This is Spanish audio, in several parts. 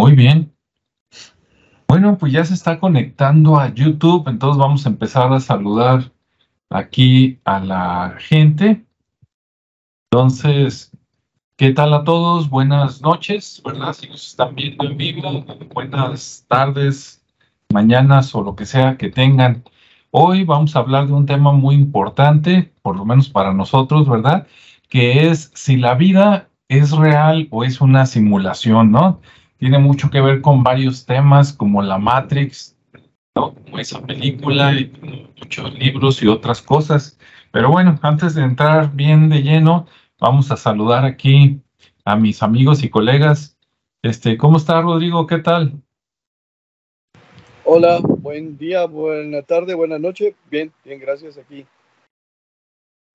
Muy bien. Bueno, pues ya se está conectando a YouTube, entonces vamos a empezar a saludar aquí a la gente. Entonces, ¿qué tal a todos? Buenas noches, ¿verdad? Si nos están viendo en vivo, buenas tardes, mañanas o lo que sea que tengan. Hoy vamos a hablar de un tema muy importante, por lo menos para nosotros, ¿verdad? Que es si la vida es real o es una simulación, ¿no? Tiene mucho que ver con varios temas como la Matrix, ¿no? como esa película y muchos libros y otras cosas. Pero bueno, antes de entrar bien de lleno, vamos a saludar aquí a mis amigos y colegas. Este, ¿cómo está Rodrigo? ¿Qué tal? Hola, buen día, buena tarde, buena noche. Bien, bien, gracias aquí.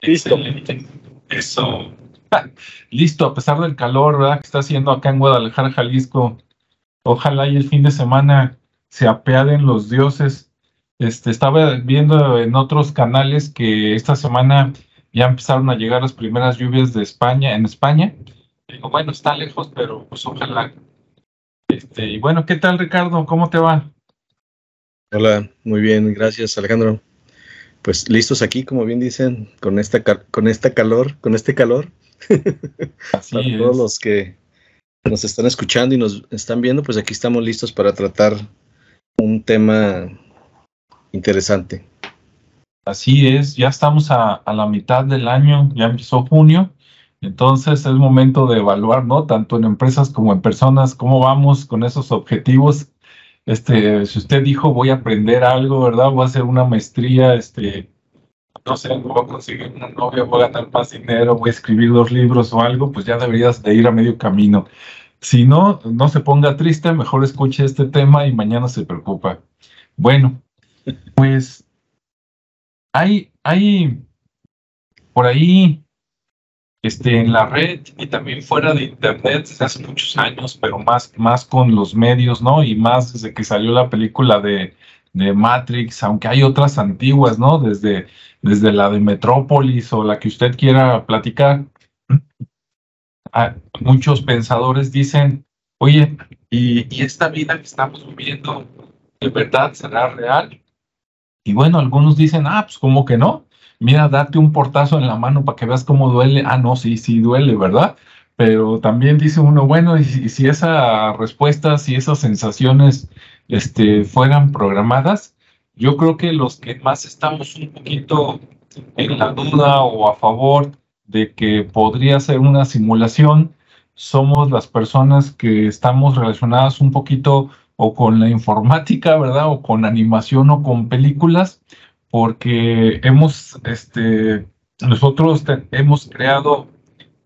Listo. Eso. Listo, a pesar del calor. Que está haciendo acá en Guadalajara, Jalisco. Ojalá y el fin de semana se apeaden los dioses. Este, estaba viendo en otros canales que esta semana ya empezaron a llegar las primeras lluvias de España, en España. Digo, bueno, está lejos, pero pues ojalá. Este, y bueno, ¿qué tal, Ricardo? ¿Cómo te va? Hola, muy bien, gracias, Alejandro. Pues listos aquí, como bien dicen, con esta, con esta calor, con este calor. Así para todos los que nos están escuchando y nos están viendo, pues aquí estamos listos para tratar un tema interesante. Así es, ya estamos a, la mitad del año, ya empezó junio, entonces es momento de evaluar, ¿no? Tanto en empresas como en personas, cómo vamos con esos objetivos. Este, si usted dijo voy a aprender algo, ¿verdad? Voy a hacer una maestría, este, no sé, voy a conseguir una novia, voy a ganar más dinero, voy a escribir dos libros o algo, pues ya deberías de ir a medio camino. Si no, no se ponga triste, mejor escuche este tema y mañana se preocupa. Bueno, pues hay, hay por ahí este, en la red y también fuera de internet desde hace muchos años, pero más, más con los medios, ¿no? Y más desde que salió la película de, de Matrix, aunque hay otras antiguas, ¿no? Desde desde la de Metrópolis o la que usted quiera platicar, muchos pensadores dicen, oye, ¿y, esta vida que estamos viviendo de verdad será real? Y bueno, algunos dicen, ah, pues como que no. Mira, date un portazo en la mano para que veas cómo duele. Ah, no, sí, sí duele, ¿verdad? Pero también dice uno, bueno, y si, si esa respuesta, si esas sensaciones este, fueran programadas, yo creo que los que más estamos un poquito en la duda o a favor de que podría ser una simulación somos las personas que estamos relacionadas un poquito o con la informática, ¿verdad? O con animación o con películas, porque hemos, este, nosotros hemos creado,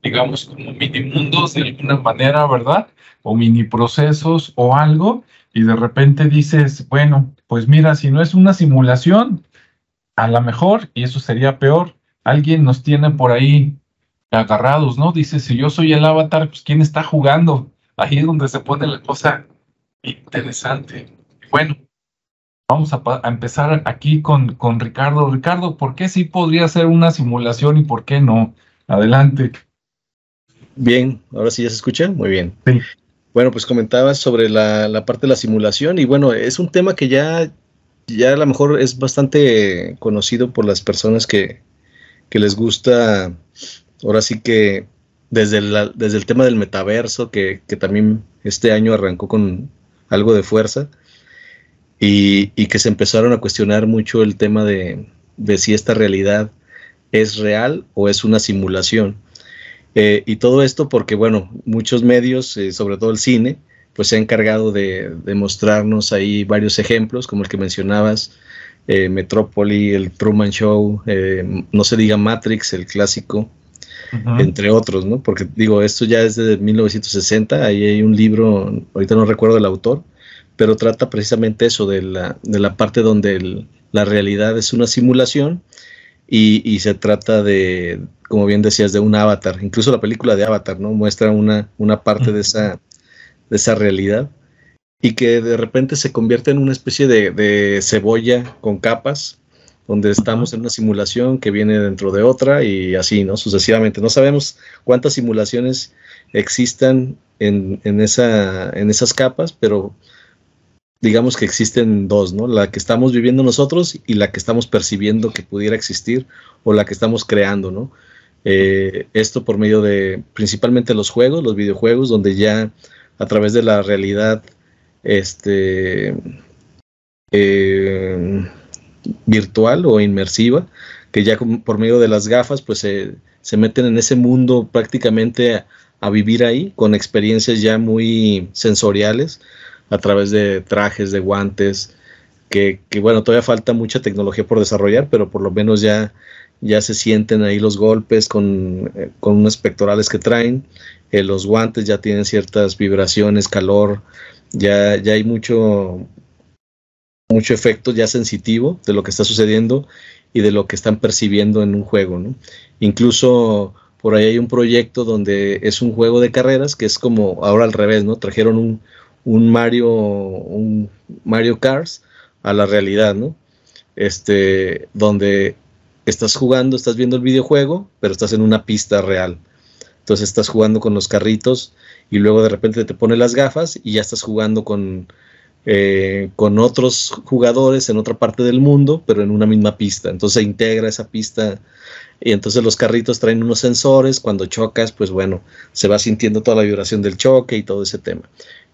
digamos, como mini mundos de alguna manera, ¿verdad? O mini procesos o algo, y de repente dices, bueno, pues mira, si no es una simulación, a lo mejor, y eso sería peor, alguien nos tiene por ahí agarrados, ¿no? Dice, si yo soy el avatar, pues ¿quién está jugando? Ahí es donde se pone la cosa interesante. Bueno, vamos a, empezar aquí con, con Ricardo. Ricardo, ¿por qué sí podría ser una simulación y por qué no? Adelante. Bien, ahora sí ya se escucha. Muy bien. Sí. Bueno, pues comentabas sobre la, parte de la simulación y bueno, es un tema que ya, ya a lo mejor es bastante conocido por las personas que, les gusta, ahora sí que desde, desde el tema del metaverso, que, también este año arrancó con algo de fuerza, y, que se empezaron a cuestionar mucho el tema de, de si esta realidad es real o es una simulación. Eh, y todo esto porque, bueno, muchos medios, eh, sobre todo el cine, pues se ha encargado de, mostrarnos ahí varios ejemplos, como el que mencionabas, eh, Metrópoli, el Truman Show, no se diga Matrix, el clásico, entre otros, ¿no? Porque digo, esto ya es de 1960, ahí hay un libro, ahorita no recuerdo el autor, pero trata precisamente eso, de la, de la parte donde la realidad es una simulación y, se trata de, como bien decías, de un avatar. Incluso la película de Avatar, ¿no? Muestra una, una parte de esa, de esa realidad y que de repente se convierte en una especie de, cebolla con capas donde estamos en una simulación que viene dentro de otra y así, ¿no? Sucesivamente. No sabemos cuántas simulaciones existan en, esa, en esas capas, pero digamos que existen dos, ¿no? La que estamos viviendo nosotros y la que estamos percibiendo que pudiera existir o la que estamos creando, ¿no? Eh, esto por medio de principalmente los juegos, los videojuegos, donde ya a través de la realidad este, eh, virtual o inmersiva, que ya por medio de las gafas pues se meten en ese mundo prácticamente a, vivir ahí con experiencias ya muy sensoriales a través de trajes, de guantes, que, bueno, todavía falta mucha tecnología por desarrollar, pero por lo menos ya, ya se sienten ahí los golpes con, eh, con unos pectorales que traen, eh, los guantes ya tienen ciertas vibraciones, calor, ya, ya hay mucho, mucho efecto ya sensitivo de lo que está sucediendo y de lo que están percibiendo en un juego. ¿no? Incluso por ahí hay un proyecto donde es un juego de carreras que es como ahora al revés, ¿no? Trajeron un, un Mario, un Mario Cars a la realidad, ¿no? Este, donde estás jugando, estás viendo el videojuego, pero estás en una pista real. Entonces estás jugando con los carritos y luego de repente te pones las gafas y ya estás jugando con, eh, con otros jugadores en otra parte del mundo, pero en una misma pista. Entonces se integra esa pista y entonces los carritos traen unos sensores. Cuando chocas, pues bueno, se va sintiendo toda la vibración del choque y todo ese tema.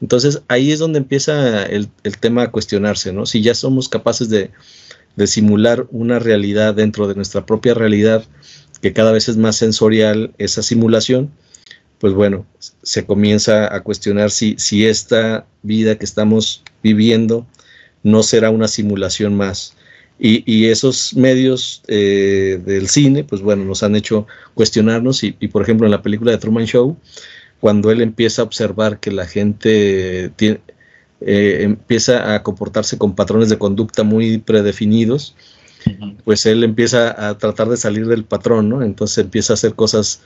Entonces ahí es donde empieza el, tema a cuestionarse, ¿no? Si ya somos capaces de, de simular una realidad dentro de nuestra propia realidad, que cada vez es más sensorial esa simulación, pues bueno, se comienza a cuestionar si, si esta vida que estamos viviendo no será una simulación más. Y, esos medios eh, del cine, pues bueno, nos han hecho cuestionarnos y, por ejemplo en la película de Truman Show, cuando él empieza a observar que la gente tiene, eh, empieza a comportarse con patrones de conducta muy predefinidos, pues él empieza a tratar de salir del patrón, ¿no? Entonces empieza a hacer cosas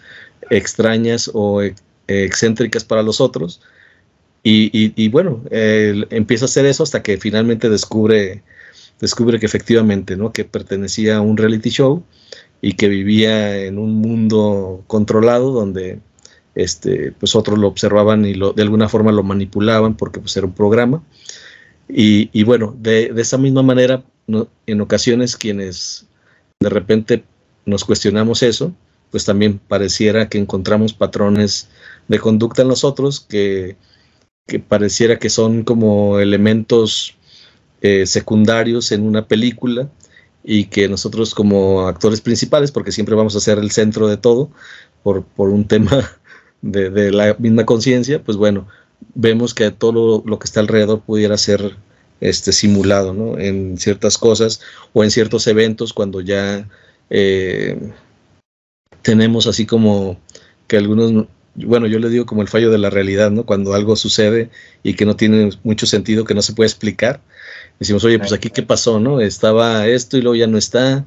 extrañas o excéntricas para los otros. Y, bueno, él empieza a hacer eso hasta que finalmente descubre, descubre que efectivamente, ¿no? Que pertenecía a un reality show y que vivía en un mundo controlado donde este, pues otros lo observaban y lo, de alguna forma lo manipulaban porque pues era un programa. Y, bueno, de, esa misma manera, en ocasiones quienes de repente nos cuestionamos eso, pues también pareciera que encontramos patrones de conducta en nosotros que, que pareciera que son como elementos eh, secundarios en una película y que nosotros como actores principales, porque siempre vamos a ser el centro de todo por, por un tema de, la misma conciencia, pues bueno, vemos que todo lo, que está alrededor pudiera ser este, simulado ¿no? en ciertas cosas o en ciertos eventos cuando ya eh, tenemos así como que algunos, bueno, yo le digo como el fallo de la realidad, ¿no? Cuando algo sucede y que no tiene mucho sentido, que no se puede explicar, decimos, oye, pues aquí qué pasó, ¿no? Estaba esto y luego ya no está.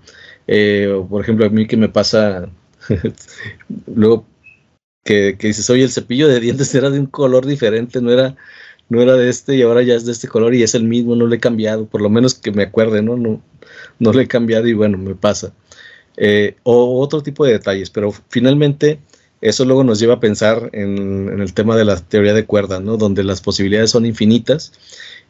Eh, por ejemplo, a mí que me pasa, luego que, dices, oye, el cepillo de dientes era de un color diferente, no era, no era de este y ahora ya es de este color y es el mismo, no lo he cambiado, por lo menos que me acuerde, ¿no? No, no lo he cambiado y bueno, me pasa. Eh, o otro tipo de detalles, pero finalmente eso luego nos lleva a pensar en, el tema de la teoría de cuerdas, ¿no? Donde las posibilidades son infinitas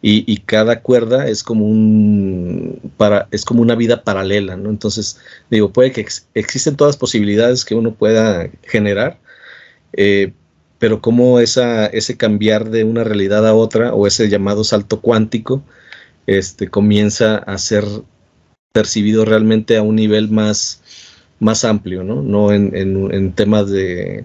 y, cada cuerda es como un para es como una vida paralela, ¿no? Entonces digo puede que existen todas las posibilidades que uno pueda generar, eh, pero cómo ese cambiar de una realidad a otra o ese llamado salto cuántico este, comienza a ser percibido realmente a un nivel más, más amplio, no, no en, en, temas de,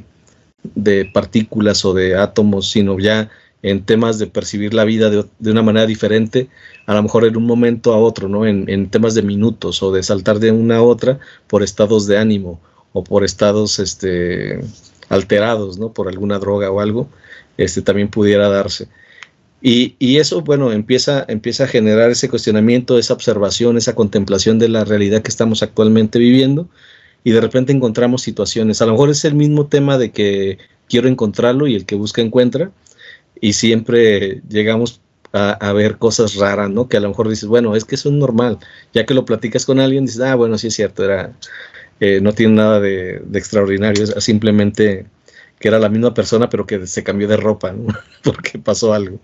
de, partículas o de átomos, sino ya en temas de percibir la vida de, de, una manera diferente, a lo mejor en un momento a otro, ¿no? En, en, temas de minutos o de saltar de una a otra por estados de ánimo o por estados este, alterados, ¿no? Por alguna droga o algo, este también pudiera darse. Y, y, eso, bueno, empieza, empieza a generar ese cuestionamiento, esa observación, esa contemplación de la realidad que estamos actualmente viviendo y de repente encontramos situaciones. A lo mejor es el mismo tema de que quiero encontrarlo y el que busca encuentra y siempre llegamos a, ver cosas raras, ¿no? Que a lo mejor dices, bueno, es que eso es normal. Ya que lo platicas con alguien, dices, ah, bueno, sí es cierto, era, eh, no tiene nada de, extraordinario, es simplemente que era la misma persona, pero que se cambió de ropa, ¿no? Porque pasó algo.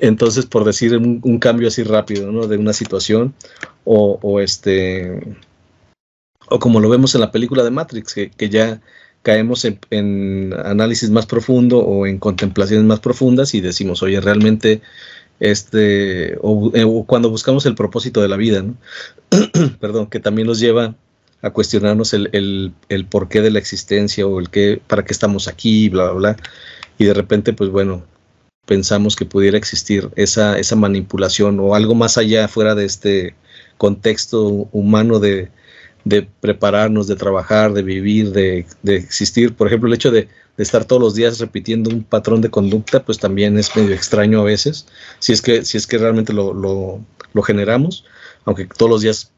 Entonces, por decir un, cambio así rápido, ¿no? De una situación, o, o, este, o como lo vemos en la película de Matrix, que, ya caemos en, análisis más profundo o en contemplaciones más profundas y decimos, oye, realmente, este, o, eh, cuando buscamos el propósito de la vida, ¿no? perdón, que también nos lleva a cuestionarnos el, el, porqué de la existencia o el qué, para qué estamos aquí, bla, bla, bla. Y de repente, pues bueno, pensamos que pudiera existir esa, esa manipulación o algo más allá, fuera de este contexto humano de, de prepararnos, de trabajar, de vivir, de, existir. Por ejemplo, el hecho de, estar todos los días repitiendo un patrón de conducta, pues también es medio extraño a veces, si es que, si es que realmente lo, lo, generamos, aunque todos los días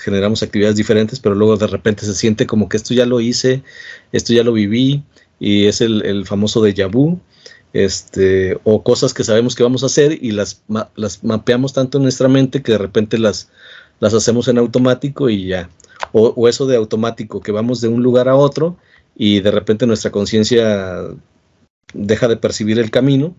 generamos actividades diferentes, pero luego de repente se siente como que esto ya lo hice, esto ya lo viví, y es el, el famoso déjà vu, este, o cosas que sabemos que vamos a hacer y las, las mapeamos tanto en nuestra mente que de repente las, las hacemos en automático y ya o, eso de automático, que vamos de un lugar a otro y de repente nuestra conciencia deja de percibir el camino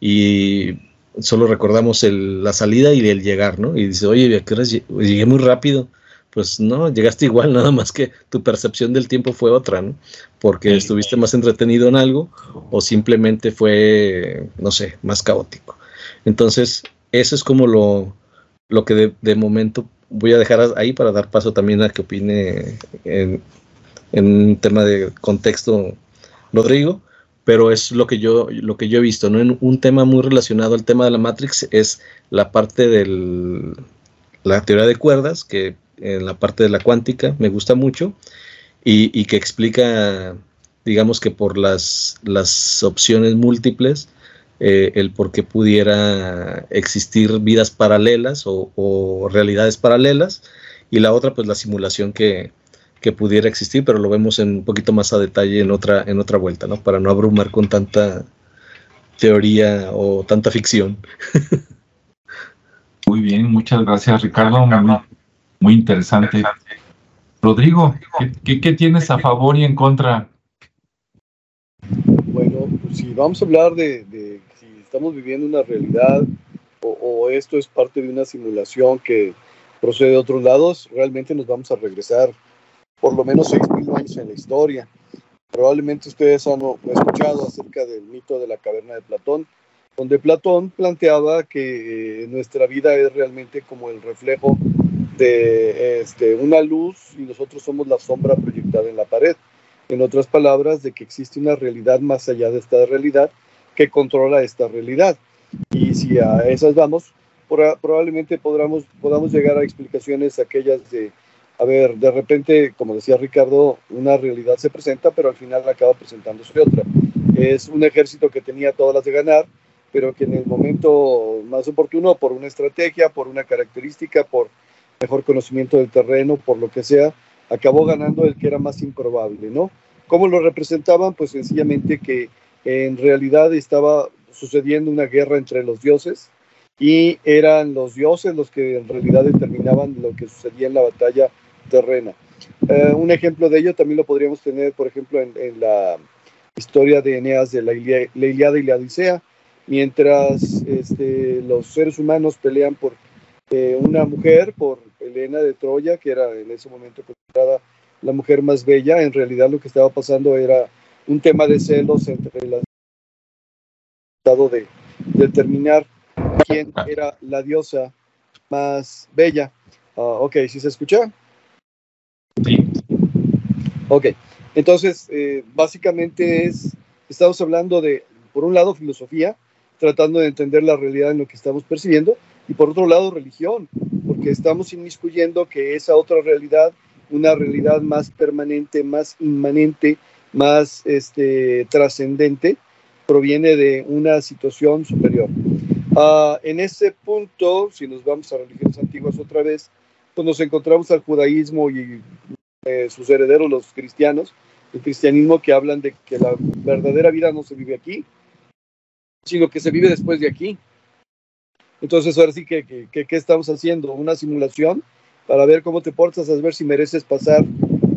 y solo recordamos la salida y el llegar, ¿no? Y dice, oye, ¿a qué llegué muy rápido? Pues no, llegaste igual, nada más que tu percepción del tiempo fue otra, ¿no? Porque estuviste más entretenido en algo o simplemente fue, no sé, más caótico. Entonces, eso es como lo, lo que de, de momento voy a dejar ahí para dar paso también a que opine en, un tema de contexto Rodrigo, pero es lo que yo lo que yo he visto, ¿no? En un tema muy relacionado al tema de la Matrix es la parte de la teoría de cuerdas, que en la parte de la cuántica me gusta mucho, y, y que explica, digamos que por las, las opciones múltiples, eh, el por qué pudiera existir vidas paralelas o, realidades paralelas, y la otra, pues la simulación que, pudiera existir, pero lo vemos en un poquito más a detalle en otra, en otra vuelta, ¿no? Para no abrumar con tanta teoría o tanta ficción. Muy bien, muchas gracias Ricardo, muy, interesante. Rodrigo, ¿qué, ¿qué, tienes a favor y en contra? Bueno, pues si vamos a hablar de, estamos viviendo una realidad o, esto es parte de una simulación que procede de otros lados, realmente nos vamos a regresar por lo menos 6.000 años en la historia. Probablemente ustedes han escuchado acerca del mito de la caverna de Platón, donde Platón planteaba que eh, nuestra vida es realmente como el reflejo este, una luz y nosotros somos la sombra proyectada en la pared. En otras palabras, de que existe una realidad más allá de esta realidad que controla esta realidad. Y si a esas vamos, probablemente podamos, podamos llegar a explicaciones aquellas de, a ver, de repente, como decía Ricardo, una realidad se presenta, pero al final acaba presentándose otra. Es un ejército que tenía todas las de ganar, pero que en el momento más oportuno, por una estrategia, por una característica, por mejor conocimiento del terreno, por lo que sea, acabó ganando el que era más improbable, ¿no? ¿Cómo lo representaban? Pues sencillamente que en realidad estaba sucediendo una guerra entre los dioses y eran los dioses los que en realidad determinaban lo que sucedía en la batalla terrena. Eh, un ejemplo de ello también lo podríamos tener, por ejemplo, en, la historia de Eneas de la, Iliada y la Odisea, mientras este, los seres humanos pelean por eh, una mujer, por Helena de Troya, que era en ese momento considerada la mujer más bella, en realidad lo que estaba pasando era un tema de celos entre las de determinar quién era la diosa más bella. Uh, ok, ¿sí se escucha? Sí. Ok, entonces eh, básicamente es, estamos hablando de, por un lado, filosofía, tratando de entender la realidad en lo que estamos percibiendo, y por otro lado, religión, porque estamos inmiscuyendo que esa otra realidad, una realidad más permanente, más inmanente, más este, trascendente proviene de una situación superior. Ah, en ese punto, si nos vamos a religiones antiguas otra vez, pues nos encontramos al judaísmo y eh, sus herederos, los cristianos, el cristianismo que hablan de que la verdadera vida no se vive aquí, sino que se vive después de aquí. Entonces, ahora sí que, ¿qué estamos haciendo? Una simulación para ver cómo te portas, a ver si mereces pasar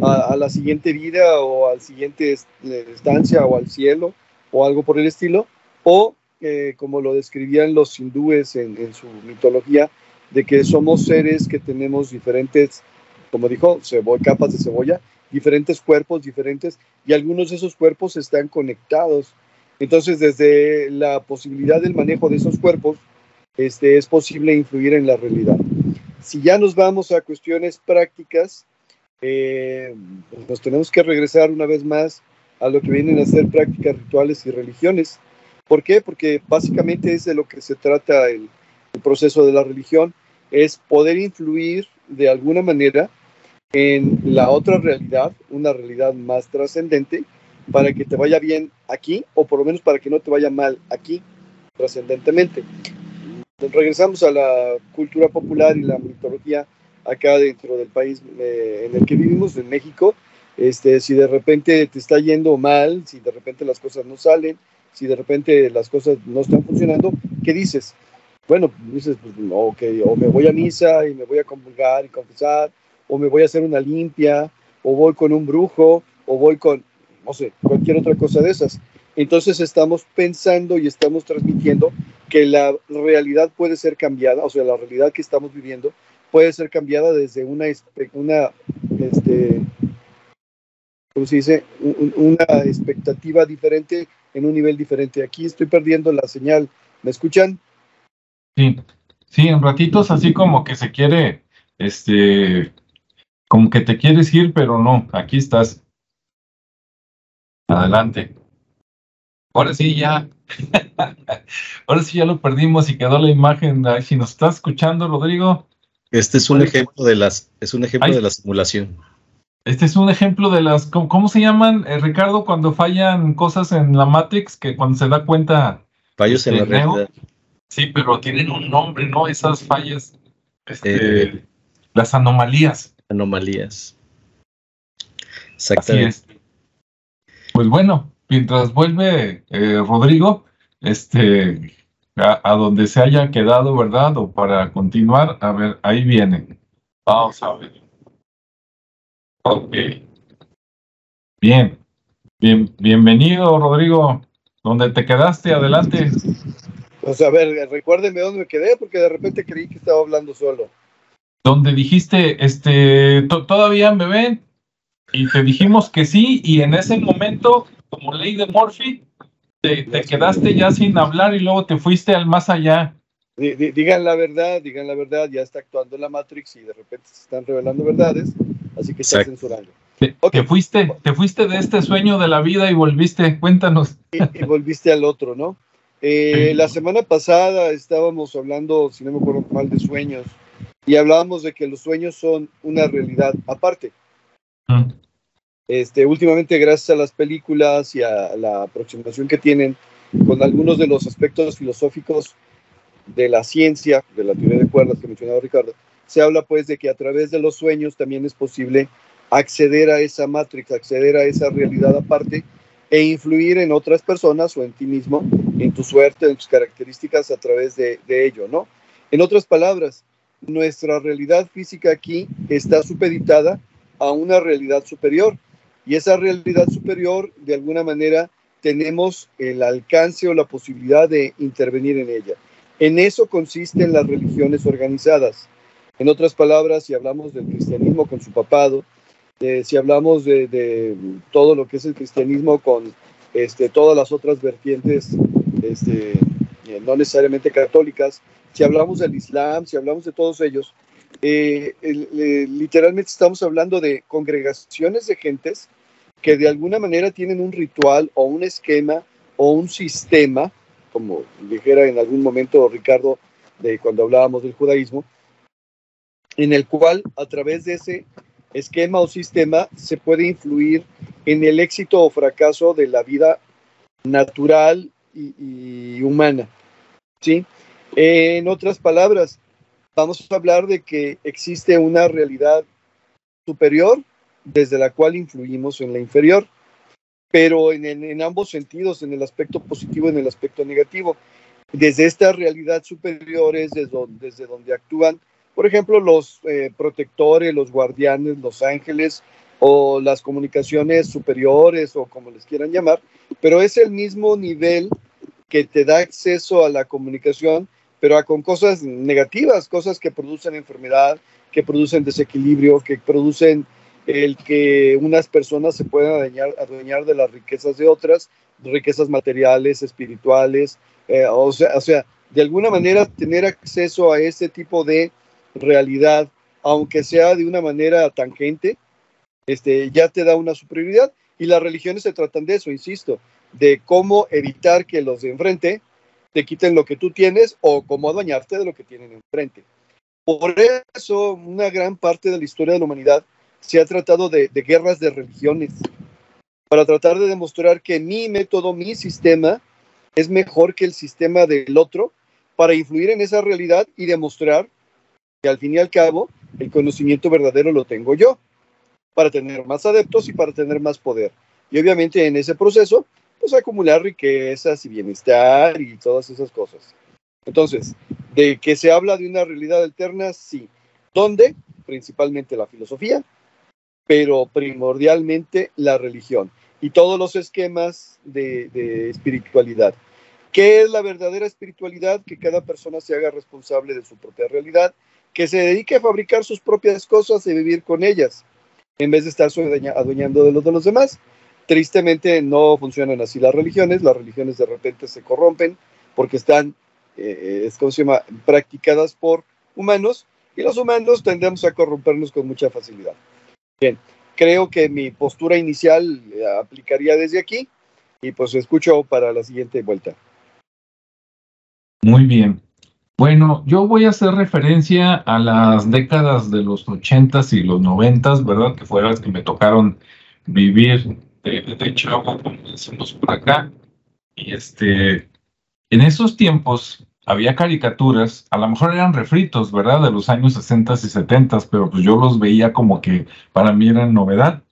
a, la siguiente vida o al siguiente estancia o al cielo o algo por el estilo, o eh, como lo describían los hindúes en, su mitología, de que somos seres que tenemos diferentes, como dijo, capas de cebolla, diferentes cuerpos diferentes, y algunos de esos cuerpos están conectados. Entonces, desde la posibilidad del manejo de esos cuerpos, este, es posible influir en la realidad. Si ya nos vamos a cuestiones prácticas, eh, nos tenemos que regresar una vez más a lo que vienen a ser prácticas rituales y religiones. ¿Por qué? Porque básicamente es de lo que se trata el proceso de la religión, es poder influir de alguna manera en la otra realidad, una realidad más trascendente, para que te vaya bien aquí, o por lo menos para que no te vaya mal aquí, trascendentemente regresamos a la cultura popular y la mitología acá dentro del país eh, en el que vivimos, en México. Este, si de repente te está yendo mal, si de repente las cosas no salen, si de repente las cosas no están funcionando, ¿qué dices? Bueno, dices, pues, okay, o me voy a misa y me voy a comulgar y confesar, o me voy a hacer una limpia, o voy con un brujo, o voy con, no sé, cualquier otra cosa de esas. Entonces estamos pensando y estamos transmitiendo que la realidad puede ser cambiada, o sea, la realidad que estamos viviendo puede ser cambiada desde una, una este, ¿cómo se dice? una expectativa diferente en un nivel diferente. Aquí estoy perdiendo la señal. ¿Me escuchan? Sí, sí, en ratitos así como que se quiere, este, como que te quieres ir, pero no, aquí estás. Adelante. Ahora sí, ya. Ahora sí, ya lo perdimos y quedó la imagen. Si nos está escuchando, Rodrigo. Este es un ejemplo de las, es un ejemplo de la simulación. Este es un ejemplo de las, ¿cómo, se llaman, eh, Ricardo, cuando fallan cosas en la Matrix, que cuando se da cuenta... Fallos en la realidad. Sí, pero tienen un nombre, ¿no? Esas fallas, este, eh, las anomalías. Anomalías. Exactamente. Pues bueno, mientras vuelve eh, Rodrigo, este, a, donde se haya quedado, ¿verdad? O para continuar, a ver, ahí viene. Vamos a ver. Ok. Bien. Bien, bienvenido, Rodrigo. ¿Dónde te quedaste? Adelante. Pues a ver, recuérdeme dónde me quedé, porque de repente creí que estaba hablando solo. Donde dijiste, este, todavía me ven, y te dijimos que sí, y en ese momento como ley de Murphy, te, quedaste ya sin hablar y luego te fuiste al más allá. Digan la verdad, digan la verdad, ya está actuando la Matrix y de repente se están revelando verdades, así que está censurando. Te, fuiste, te fuiste de este sueño de la vida y volviste, cuéntanos. Y, volviste al otro, ¿no? Eh, la semana pasada estábamos hablando, si no me acuerdo mal, de sueños y hablábamos de que los sueños son una realidad aparte. Mm. Este, últimamente, gracias a las películas y a la aproximación que tienen con algunos de los aspectos filosóficos de la ciencia, de la teoría de cuerdas que mencionaba Ricardo, se habla pues de que a través de los sueños también es posible acceder a esa matrix, acceder a esa realidad aparte e influir en otras personas o en ti mismo, en tu suerte, en tus características a través de, de ello, ¿no? En otras palabras, nuestra realidad física aquí está supeditada a una realidad superior y esa realidad superior, de alguna manera, tenemos el alcance o la posibilidad de intervenir en ella. En eso consisten las religiones organizadas. En otras palabras, si hablamos del cristianismo con su papado, eh, si hablamos de, todo lo que es el cristianismo con este, todas las otras vertientes, este, eh, no necesariamente católicas, si hablamos del Islam, si hablamos de todos ellos, eh, literalmente estamos hablando de congregaciones de gentes que de alguna manera tienen un ritual o un esquema o un sistema, como dijera en algún momento Ricardo de cuando hablábamos del judaísmo, en el cual a través de ese esquema o sistema se puede influir en el éxito o fracaso de la vida natural y, y humana. ¿sí? En otras palabras, vamos a hablar de que existe una realidad superior desde la cual influimos en la inferior, pero en, ambos sentidos, en el aspecto positivo y en el aspecto negativo. desde esta realidad superiores, desde donde, desde donde actúan, por ejemplo, los eh, protectores, los guardianes, los ángeles o las comunicaciones superiores o como les quieran llamar, pero es el mismo nivel que te da acceso a la comunicación, pero con cosas negativas, cosas que producen enfermedad, que producen desequilibrio, que producen el que unas personas se puedan adueñar, de las riquezas de otras, riquezas materiales, espirituales, eh, o, sea, de alguna manera tener acceso a ese tipo de realidad, aunque sea de una manera tangente, este, ya te da una superioridad. Y las religiones se tratan de eso, insisto, de cómo evitar que los de enfrente te quiten lo que tú tienes o cómo adueñarte de lo que tienen enfrente. Por eso, una gran parte de la historia de la humanidad se ha tratado de, guerras de religiones, para tratar de demostrar que mi método, mi sistema, es mejor que el sistema del otro, para influir en esa realidad y demostrar que al fin y al cabo el conocimiento verdadero lo tengo yo, para tener más adeptos y para tener más poder. Y obviamente en ese proceso, pues acumular riquezas y bienestar y todas esas cosas. Entonces, de que se habla de una realidad alterna, sí. ¿Dónde? Principalmente la filosofía, pero primordialmente la religión y todos los esquemas de, espiritualidad. ¿Qué es la verdadera espiritualidad? Que cada persona se haga responsable de su propia realidad, que se dedique a fabricar sus propias cosas y vivir con ellas, en vez de estar adueñando de los de los demás. Tristemente no funcionan así las religiones, las religiones de repente se corrompen porque están, eh, es como se llama, practicadas por humanos y los humanos tendemos a corrompernos con mucha facilidad. Bien, creo que mi postura inicial eh, aplicaría desde aquí y pues escucho para la siguiente vuelta. Muy bien. Bueno, yo voy a hacer referencia a las décadas de los ochentas y los noventas, ¿verdad? Que fueron las que me tocaron vivir de, de como decimos por acá. Y este, en esos tiempos, había caricaturas, a lo mejor eran refritos, ¿verdad? De los años 60 y 70, pero pues yo los veía como que para mí eran novedad.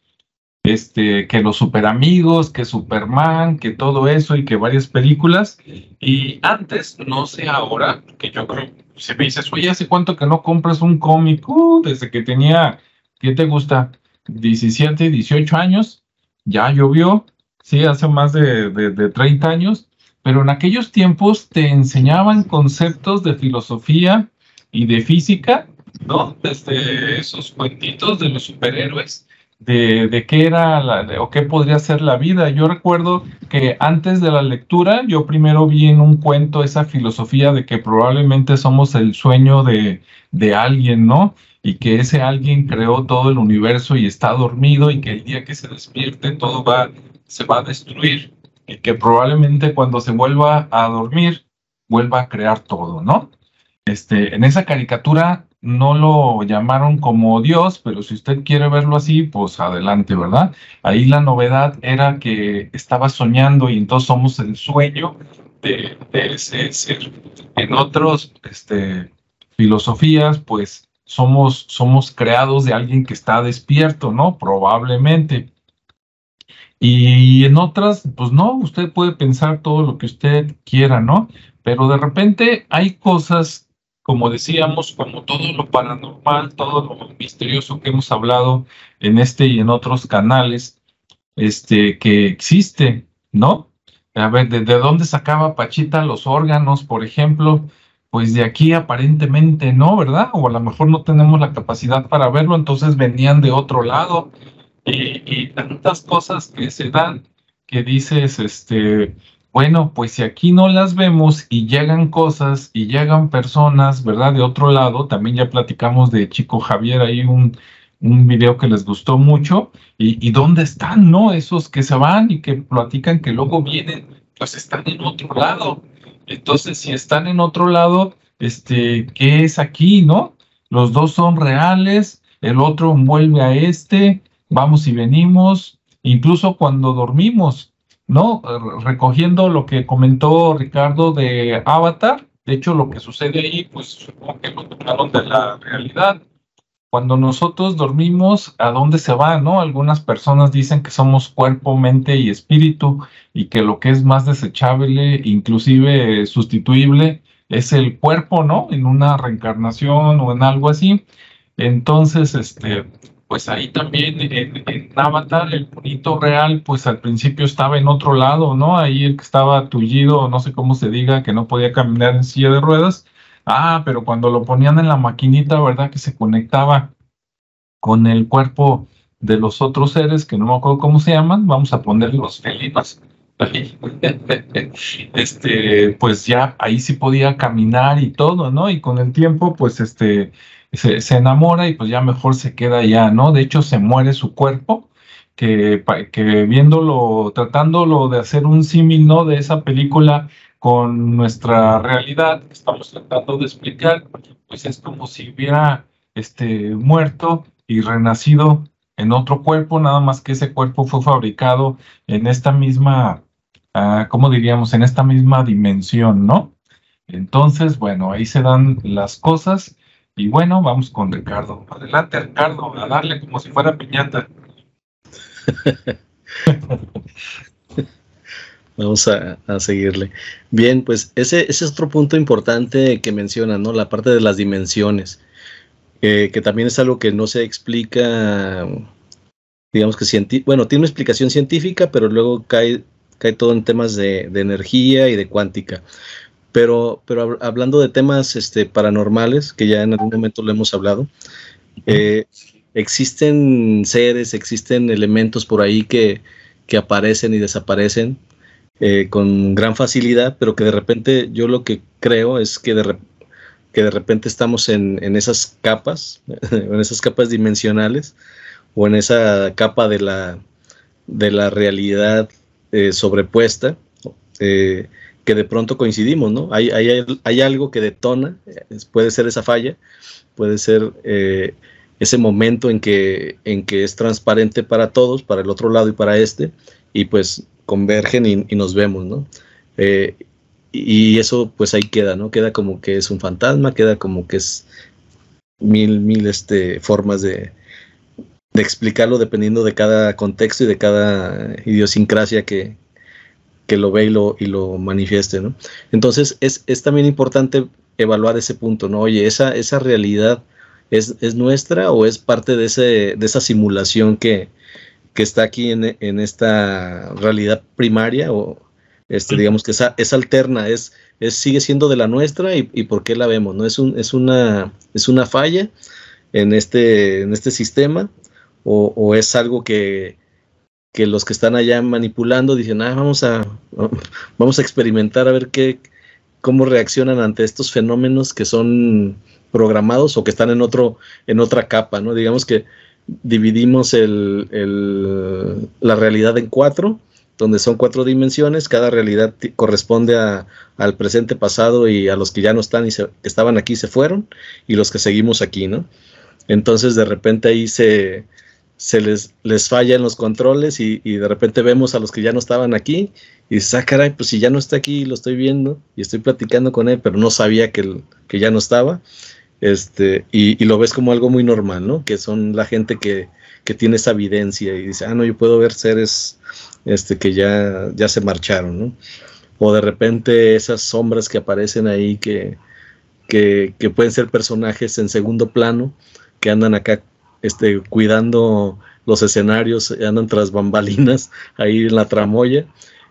Este, que los super amigos, que Superman, que todo eso y que varias películas. Y antes, no sé ahora, que yo creo, si me dices, oye, ¿hace cuánto que no compras un cómic? Uh, desde que tenía, ¿qué te gusta? 17, 18 años, ya llovió, sí, hace más de, de, de 30 años pero en aquellos tiempos te enseñaban conceptos de filosofía y de física, ¿no? Desde esos cuentitos de los superhéroes, de, de qué era la, o qué podría ser la vida. Yo recuerdo que antes de la lectura, yo primero vi en un cuento esa filosofía de que probablemente somos el sueño de, de alguien, ¿no? Y que ese alguien creó todo el universo y está dormido y que el día que se despierte todo va, se va a destruir y que probablemente cuando se vuelva a dormir, vuelva a crear todo, ¿no? Este, en esa caricatura no lo llamaron como Dios, pero si usted quiere verlo así, pues adelante, ¿verdad? Ahí la novedad era que estaba soñando y entonces somos el sueño de, ese ser. En otras este, filosofías, pues somos, somos creados de alguien que está despierto, ¿no? Probablemente. Y en otras, pues no, usted puede pensar todo lo que usted quiera, ¿no? Pero de repente hay cosas, como decíamos, como todo lo paranormal, todo lo misterioso que hemos hablado en este y en otros canales, este, que existe, ¿no? A ver, ¿de, de dónde sacaba Pachita los órganos, por ejemplo? Pues de aquí aparentemente no, ¿verdad? O a lo mejor no tenemos la capacidad para verlo, entonces venían de otro lado y, tantas cosas que se dan que dices, este, bueno, pues si aquí no las vemos y llegan cosas y llegan personas, ¿verdad? De otro lado, también ya platicamos de Chico Javier, ahí un, un video que les gustó mucho, y, y, dónde están, ¿no? Esos que se van y que platican que luego vienen, pues están en otro lado. Entonces, si están en otro lado, este, ¿qué es aquí, no? Los dos son reales, el otro envuelve a este, vamos y venimos, incluso cuando dormimos, ¿no? Recogiendo lo que comentó Ricardo de Avatar, de hecho lo que sucede ahí, pues supongo que lo tomaron de la realidad. Cuando nosotros dormimos, ¿a dónde se va? ¿No? Algunas personas dicen que somos cuerpo, mente y espíritu y que lo que es más desechable, inclusive sustituible, es el cuerpo, ¿no? En una reencarnación o en algo así. Entonces, este, pues ahí también en, Avatar, el bonito real, pues al principio estaba en otro lado, ¿no? Ahí el que estaba tullido, no sé cómo se diga, que no podía caminar en silla de ruedas, Ah, pero cuando lo ponían en la maquinita, ¿verdad? Que se conectaba con el cuerpo de los otros seres, que no me acuerdo cómo se llaman, vamos a poner los felinos. este, pues ya ahí sí podía caminar y todo, ¿no? Y con el tiempo, pues este, se, se enamora y pues ya mejor se queda allá, ¿no? De hecho, se muere su cuerpo que, que viéndolo, tratándolo de hacer un símil, ¿no? De esa película con nuestra realidad que estamos tratando de explicar, pues es como si hubiera este, muerto y renacido en otro cuerpo, nada más que ese cuerpo fue fabricado en esta misma, uh, ¿cómo diríamos? En esta misma dimensión, ¿no? Entonces, bueno, ahí se dan las cosas y bueno, vamos con Ricardo. Adelante, Ricardo, a darle como si fuera piñata. Vamos a, seguirle. Bien, pues ese, ese, es otro punto importante que menciona, ¿no? La parte de las dimensiones, que también es algo que no se explica, digamos que, bueno, tiene una explicación científica, pero luego cae, cae todo en temas de, energía y de cuántica. Pero, pero hablando de temas este, paranormales, que ya en algún momento lo hemos hablado, eh, existen seres, existen elementos por ahí que, que aparecen y desaparecen eh, con gran facilidad, pero que de repente yo lo que creo es que de, que de repente estamos en, esas capas, en esas capas dimensionales o en esa capa de la, de la realidad eh, sobrepuesta, eh, que de pronto coincidimos, ¿no? Hay, hay, hay, algo que detona, puede ser esa falla, puede ser ese momento en que, en que es transparente para todos, para el otro lado y para este, y pues convergen y, nos vemos, ¿no? Eh, y eso pues ahí queda, ¿no? Queda como que es un fantasma, queda como que es mil, mil este, formas de, explicarlo dependiendo de cada contexto y de cada idiosincrasia que, que lo ve y lo, y lo manifieste, ¿no? Entonces es, es, también importante evaluar ese punto, ¿no? Oye, esa, esa realidad es, es nuestra o es parte de, ese, de esa simulación que, que está aquí en, en esta realidad primaria o este, digamos que esa, es alterna, es, es, sigue siendo de la nuestra y, y por qué la vemos, ¿no? Es, un, es, una, es una falla en este, en este sistema o, o es algo que, que, los que están allá manipulando dicen, ah, vamos a, vamos a experimentar a ver qué, cómo reaccionan ante estos fenómenos que son programados o que están en, otro, en otra capa, ¿no? Digamos que dividimos la realidad en cuatro, donde son cuatro dimensiones, cada realidad corresponde al presente, pasado y a los que ya no están y estaban aquí se fueron y los que seguimos aquí, ¿no? Entonces de repente ahí se, les, les falla en los controles y, de repente vemos a los que ya no estaban aquí y dices, ah, caray, pues si ya no está aquí, lo estoy viendo y estoy platicando con él, pero no sabía que ya no estaba. Este, y, lo ves como algo muy normal, ¿no? Que son la gente que, tiene esa evidencia y dice, ah, no, yo puedo ver seres este, que ya, ya se marcharon, ¿no? O de repente esas sombras que aparecen ahí que, que, pueden ser personajes en segundo plano, que andan acá este, cuidando los escenarios, andan tras bambalinas ahí en la tramoya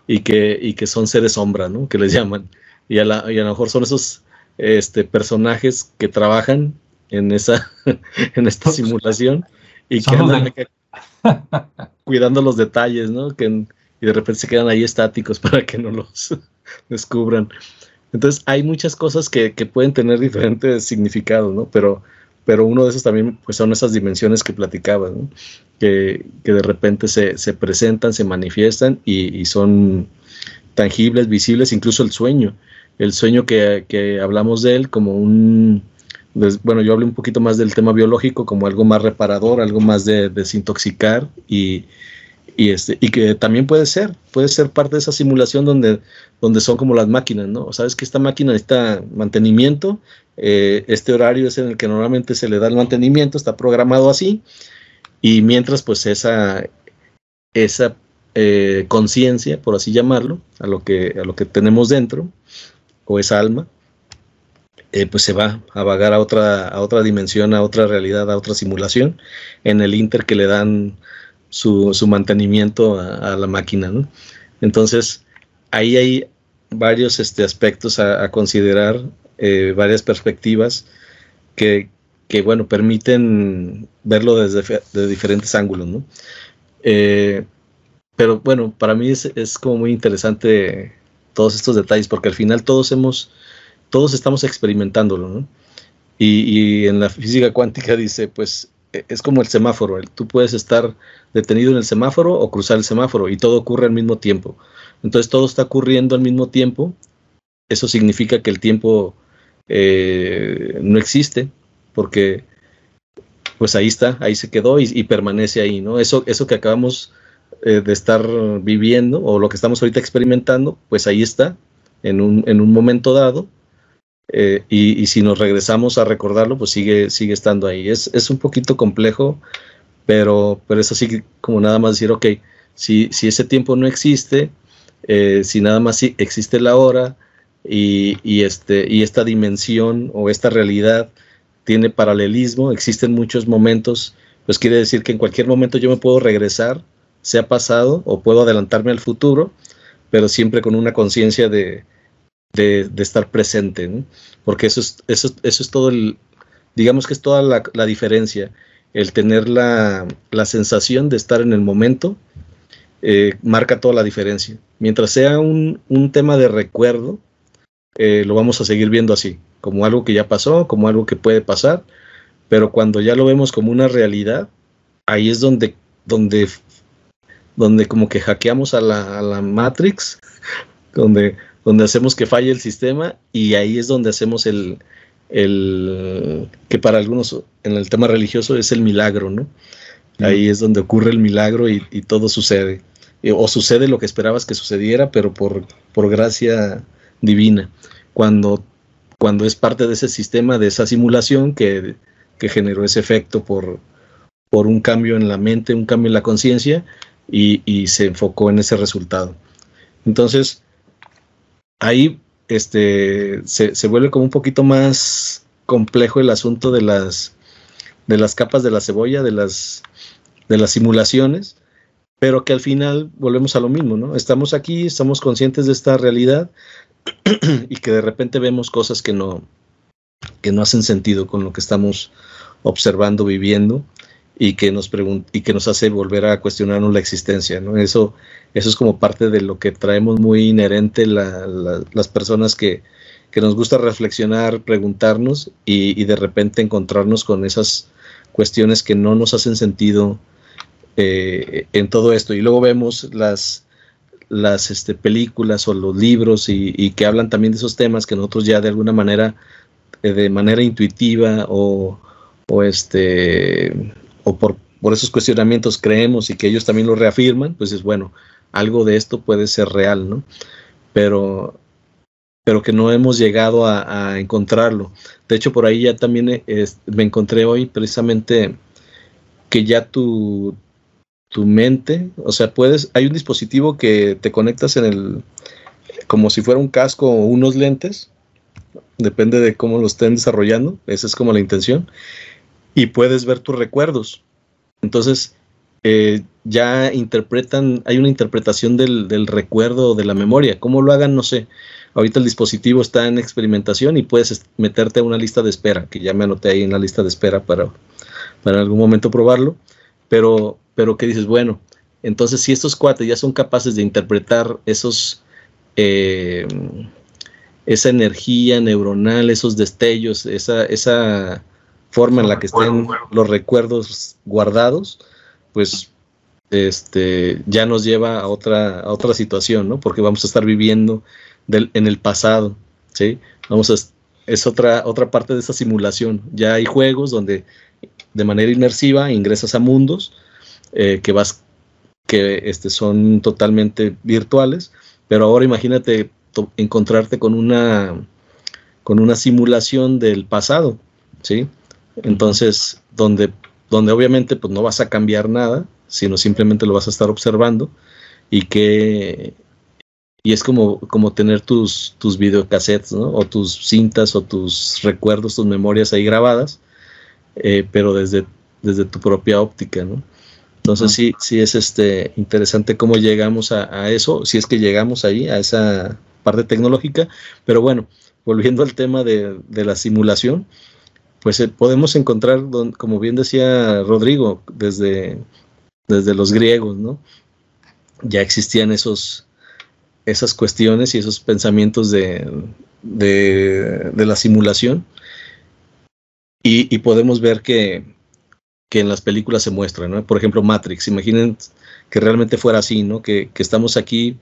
y que, y que son seres sombra, ¿no? Que les llaman. Y a, la, y a lo mejor son esos este, personajes que trabajan en esa en esta simulación y que andan cuidando los detalles, ¿no? Que, y de repente se quedan ahí estáticos para que no los descubran. Entonces hay muchas cosas que, que, pueden tener diferentes significados, ¿no? Pero, pero uno de esos también pues, son esas dimensiones que platicabas, ¿no? que, que, de repente se, se presentan, se manifiestan y, y, son tangibles, visibles, incluso el sueño el sueño que, hablamos de él como un, bueno, yo hablé un poquito más del tema biológico, como algo más reparador, algo más de desintoxicar y, y, este, y que también puede ser, puede ser parte de esa simulación donde, donde son como las máquinas, ¿no? Sabes que esta máquina necesita mantenimiento, eh, este horario es en el que normalmente se le da el mantenimiento, está programado así, y mientras pues esa, esa eh, conciencia, por así llamarlo, a lo, que, a lo que tenemos dentro, o esa alma, eh, pues se va a vagar a otra, a otra dimensión, a otra realidad, a otra simulación, en el inter que le dan su, mantenimiento a, la máquina. ¿no? Entonces, ahí hay varios este, aspectos a, considerar, eh, varias perspectivas que, que, bueno, permiten verlo desde de diferentes ángulos. ¿no? Eh, pero bueno, para mí es, es como muy interesante todos estos detalles, porque al final todos hemos todos estamos experimentándolo, ¿no? Y, en la física cuántica dice, pues e, es como el semáforo, tú puedes estar detenido en el semáforo o cruzar el semáforo y todo ocurre al mismo tiempo. Entonces todo está ocurriendo al mismo tiempo, eso significa que el tiempo eh, no existe, porque pues ahí está, ahí se quedó y, permanece ahí, ¿no? Eso, eso que acabamos eh, de estar viviendo o lo que estamos ahorita experimentando, pues ahí está, en un, en un momento dado, eh, y, si nos regresamos a recordarlo, pues sigue, sigue estando ahí. Es, es un poquito complejo, pero, pero es así como nada más decir, ok, si, si ese tiempo no existe, eh, si nada más existe la hora y, y, este, y esta dimensión o esta realidad tiene paralelismo, existen muchos momentos, pues quiere decir que en cualquier momento yo me puedo regresar, sea pasado, o puedo adelantarme al futuro, pero siempre con una conciencia de, de, estar presente, porque eso es, eso, eso es todo el, digamos que es toda la, diferencia, el tener la, sensación de estar en el momento, eh, marca toda la diferencia. Mientras sea un, tema de recuerdo, eh, lo vamos a seguir viendo así, como algo que ya pasó, como algo que puede pasar, pero cuando ya lo vemos como una realidad, ahí es donde, donde, donde como que hackeamos a la, a la Matrix, donde donde hacemos que falle el sistema y ahí es donde hacemos el, el que para algunos en el tema religioso es el milagro, ¿no? Ahí es donde ocurre el milagro y, todo sucede. O sucede lo que esperabas que sucediera, pero por, por gracia divina. Cuando, cuando es parte de ese sistema, de esa simulación que, que generó ese efecto por, por un cambio en la mente, un cambio en la conciencia y, se enfocó en ese resultado. Entonces, ahí este, se, vuelve como un poquito más complejo el asunto de las, de las capas de la cebolla, de las, de las simulaciones, pero que al final volvemos a lo mismo, ¿no? Estamos aquí, estamos conscientes de esta realidad y que de repente vemos cosas que no, que no hacen sentido con lo que estamos observando, viviendo y que nos y que nos hace volver a cuestionarnos la existencia, ¿no? Eso, eso es como parte de lo que traemos muy inherente las personas que, nos gusta reflexionar, preguntarnos y, de repente encontrarnos con esas cuestiones que no nos hacen sentido eh, en todo esto. Y luego vemos las, las este, películas o los libros y, que hablan también de esos temas que nosotros ya de alguna manera, eh, de manera intuitiva o, o este o por, por esos cuestionamientos creemos y que ellos también lo reafirman, pues es bueno, algo de esto puede ser real, ¿no? Pero, pero que no hemos llegado a, encontrarlo. De hecho, por ahí ya también me encontré hoy precisamente que ya tu, tu mente, o sea, puedes, hay un dispositivo que te conectas en el, como si fuera un casco o unos lentes, depende de cómo lo estén desarrollando, esa es como la intención, y puedes ver tus recuerdos. Entonces, eh, ya interpretan, hay una interpretación del, del recuerdo de la memoria. ¿Cómo lo hagan? No sé. Ahorita el dispositivo está en experimentación y puedes meterte a una lista de espera, que ya me anoté ahí en la lista de espera para, para algún momento probarlo. Pero, pero que dices, bueno, entonces si estos cuates ya son capaces de interpretar esos, eh, esa energía neuronal, esos destellos, esa, esa forma en la que estén los recuerdos guardados, pues este, ya nos lleva a otra, a otra situación, ¿no? Porque vamos a estar viviendo en el pasado, ¿sí? Vamos a, es otra, otra parte de esa simulación. Ya hay juegos donde de manera inmersiva ingresas a mundos eh, que vas que este, son totalmente virtuales, pero ahora imagínate encontrarte con una, con una simulación del pasado, ¿sí? Entonces, donde, donde obviamente pues, no vas a cambiar nada, sino simplemente lo vas a estar observando y que y es como, como tener tus, tus videocassettes, ¿no? O tus cintas o tus recuerdos, tus memorias ahí grabadas, eh, pero desde, desde tu propia óptica, ¿no? Entonces sí, sí es este interesante cómo llegamos a, eso, si es que llegamos ahí, a esa parte tecnológica, pero bueno, volviendo al tema de, la simulación, pues eh, podemos encontrar, como bien decía Rodrigo, desde, desde los griegos, ¿no? Ya existían esos, esas cuestiones y esos pensamientos de, de, la simulación. Y, podemos ver que, que, en las películas se muestra, ¿no? Por ejemplo, Matrix, imaginen que realmente fuera así, ¿no? Que, que, estamos aquí,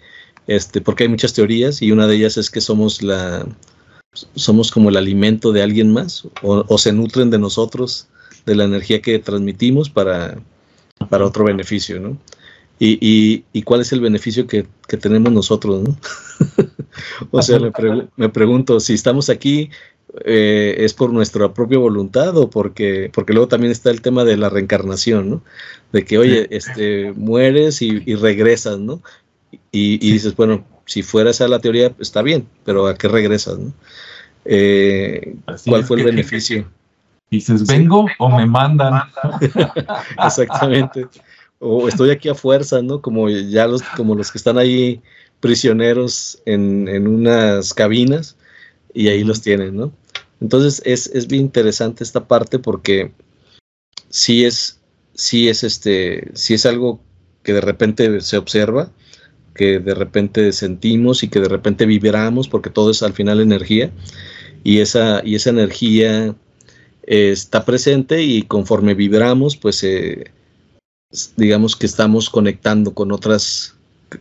este, porque hay muchas teorías y una de ellas es que somos la somos como el alimento de alguien más o, o se nutren de nosotros, de la energía que transmitimos para, para otro beneficio, ¿no? y, y, cuál es el beneficio que, tenemos nosotros, ¿no? o sea, me, pregunto, si estamos aquí, eh, ¿es por nuestra propia voluntad o porque, porque luego también está el tema de la reencarnación, ¿no? De que, oye, este, mueres y, regresas, ¿no? Y, dices, bueno, si fuera esa la teoría, está bien, pero ¿a qué regresas, no? Eh, ¿Cuál fue el beneficio? Dices, ¿vengo o me mandan? Exactamente o estoy aquí a fuerza, ¿no? Como ya los, como los que están ahí prisioneros en, en unas cabinas y ahí los tienen, ¿no? Entonces es, es, bien interesante esta parte porque sí es, sí es este, sí es algo que de repente se observa, que de repente sentimos y que de repente vibramos, porque todo es al final energía, y esa, y esa energía eh, está presente y conforme vibramos, pues eh, digamos que estamos conectando con otras,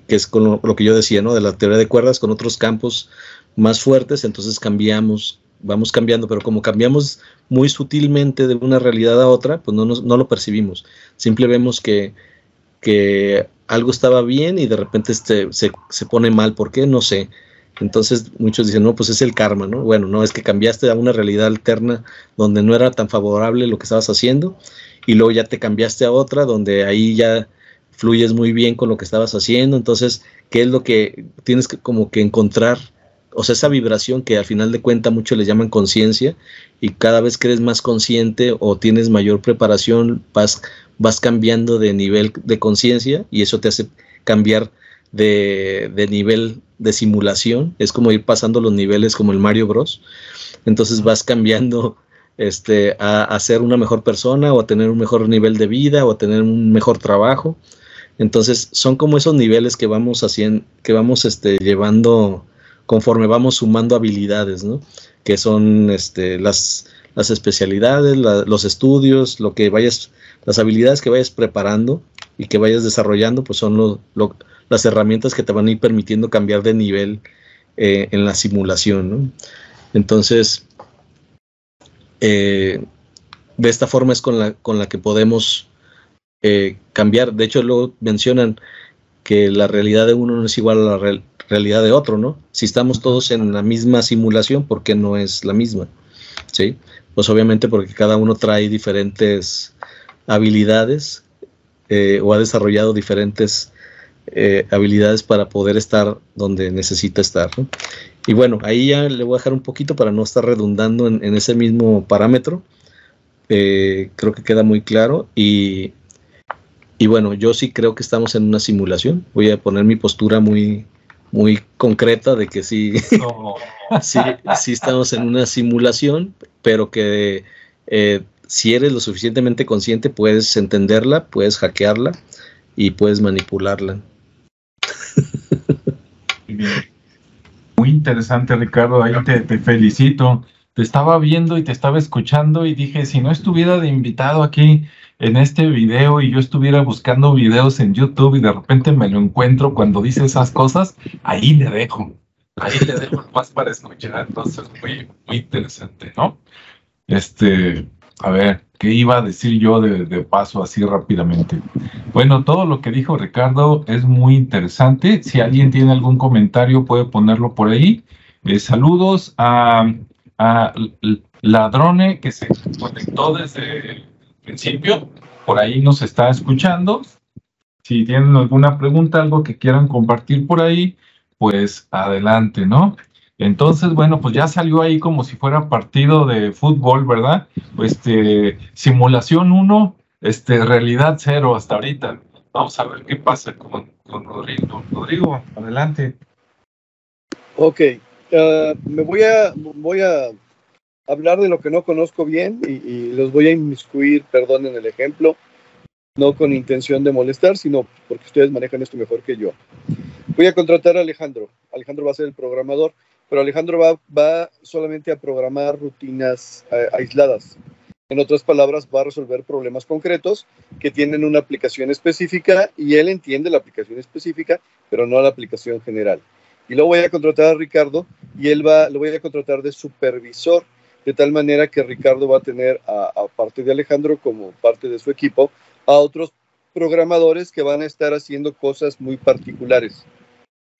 que es con lo, que yo decía, ¿no? De la teoría de cuerdas, con otros campos más fuertes, entonces cambiamos, vamos cambiando, pero como cambiamos muy sutilmente de una realidad a otra, pues no, no lo percibimos. Simple vemos que, que algo estaba bien y de repente este, se, se pone mal. ¿Por qué? No sé. Entonces muchos dicen, no, pues es el karma, ¿no? Bueno, no, es que cambiaste a una realidad alterna donde no era tan favorable lo que estabas haciendo y luego ya te cambiaste a otra donde ahí ya fluyes muy bien con lo que estabas haciendo. Entonces, ¿qué es lo que tienes que como que encontrar? O sea, esa vibración que al final de cuentas muchos le llaman conciencia y cada vez que eres más consciente o tienes mayor preparación, vas, vas cambiando de nivel de conciencia y eso te hace cambiar de, de, nivel de simulación. Es como ir pasando los niveles como el Mario Bros. Entonces vas cambiando este, a, ser una mejor persona o a tener un mejor nivel de vida o a tener un mejor trabajo. Entonces son como esos niveles que vamos haciendo, que vamos este, llevando conforme vamos sumando habilidades, ¿no? Que son este, las, las especialidades, los estudios, lo que vayas, las habilidades que vayas preparando y que vayas desarrollando, pues son las herramientas que te van a ir permitiendo cambiar de nivel eh, en la simulación, ¿no? Entonces, eh, de esta forma es con la, con la que podemos eh, cambiar. De hecho, luego mencionan que la realidad de uno no es igual a la realidad de otro, ¿no? Si estamos todos en la misma simulación, ¿por qué no es la misma? ¿Sí? Pues obviamente porque cada uno trae diferentes habilidades eh, o ha desarrollado diferentes habilidades para poder estar donde necesita estar. ¿no? Y bueno, ahí ya le voy a dejar un poquito para no estar redundando en, ese mismo parámetro. Eh, creo que queda muy claro. Y, y, bueno, yo sí creo que estamos en una simulación. Voy a poner mi postura muy, muy concreta de que sí, sí, sí, estamos en una simulación, pero que eh, si eres lo suficientemente consciente puedes entenderla, puedes hackearla y puedes manipularla. Muy interesante, Ricardo. Ahí te, felicito. Te estaba viendo y te estaba escuchando y dije, si no estuviera de invitado aquí en este video y yo estuviera buscando videos en YouTube y de repente me lo encuentro cuando dice esas cosas, ahí le dejo. Ahí le dejo más para escuchar. Entonces, muy, muy interesante, ¿no? Este, a ver, ¿qué iba a decir yo de, paso así rápidamente? Bueno, todo lo que dijo Ricardo es muy interesante. Si alguien tiene algún comentario, puede ponerlo por ahí. Eh, saludos a, a Ladrone que se conectó desde el principio. Por ahí nos está escuchando. Si tienen alguna pregunta, algo que quieran compartir por ahí, pues adelante, ¿no? Entonces, bueno, pues ya salió ahí como si fuera partido de fútbol, ¿verdad? Este, simulación 1, este, realidad 0 hasta ahorita. Vamos a ver qué pasa con, Rodrigo. Rodrigo, adelante. Ok, uh, me voy a, voy a hablar de lo que no conozco bien y, y los voy a inmiscuir, perdonen el ejemplo, no con intención de molestar, sino porque ustedes manejan esto mejor que yo. Voy a contratar a Alejandro. Alejandro va a ser el programador pero Alejandro va, solamente a programar rutinas eh, aisladas. En otras palabras, va a resolver problemas concretos que tienen una aplicación específica y él entiende la aplicación específica, pero no la aplicación general. Y luego voy a contratar a Ricardo y él va, lo voy a contratar de supervisor, de tal manera que Ricardo va a tener, aparte de Alejandro como parte de su equipo, a otros programadores que van a estar haciendo cosas muy particulares.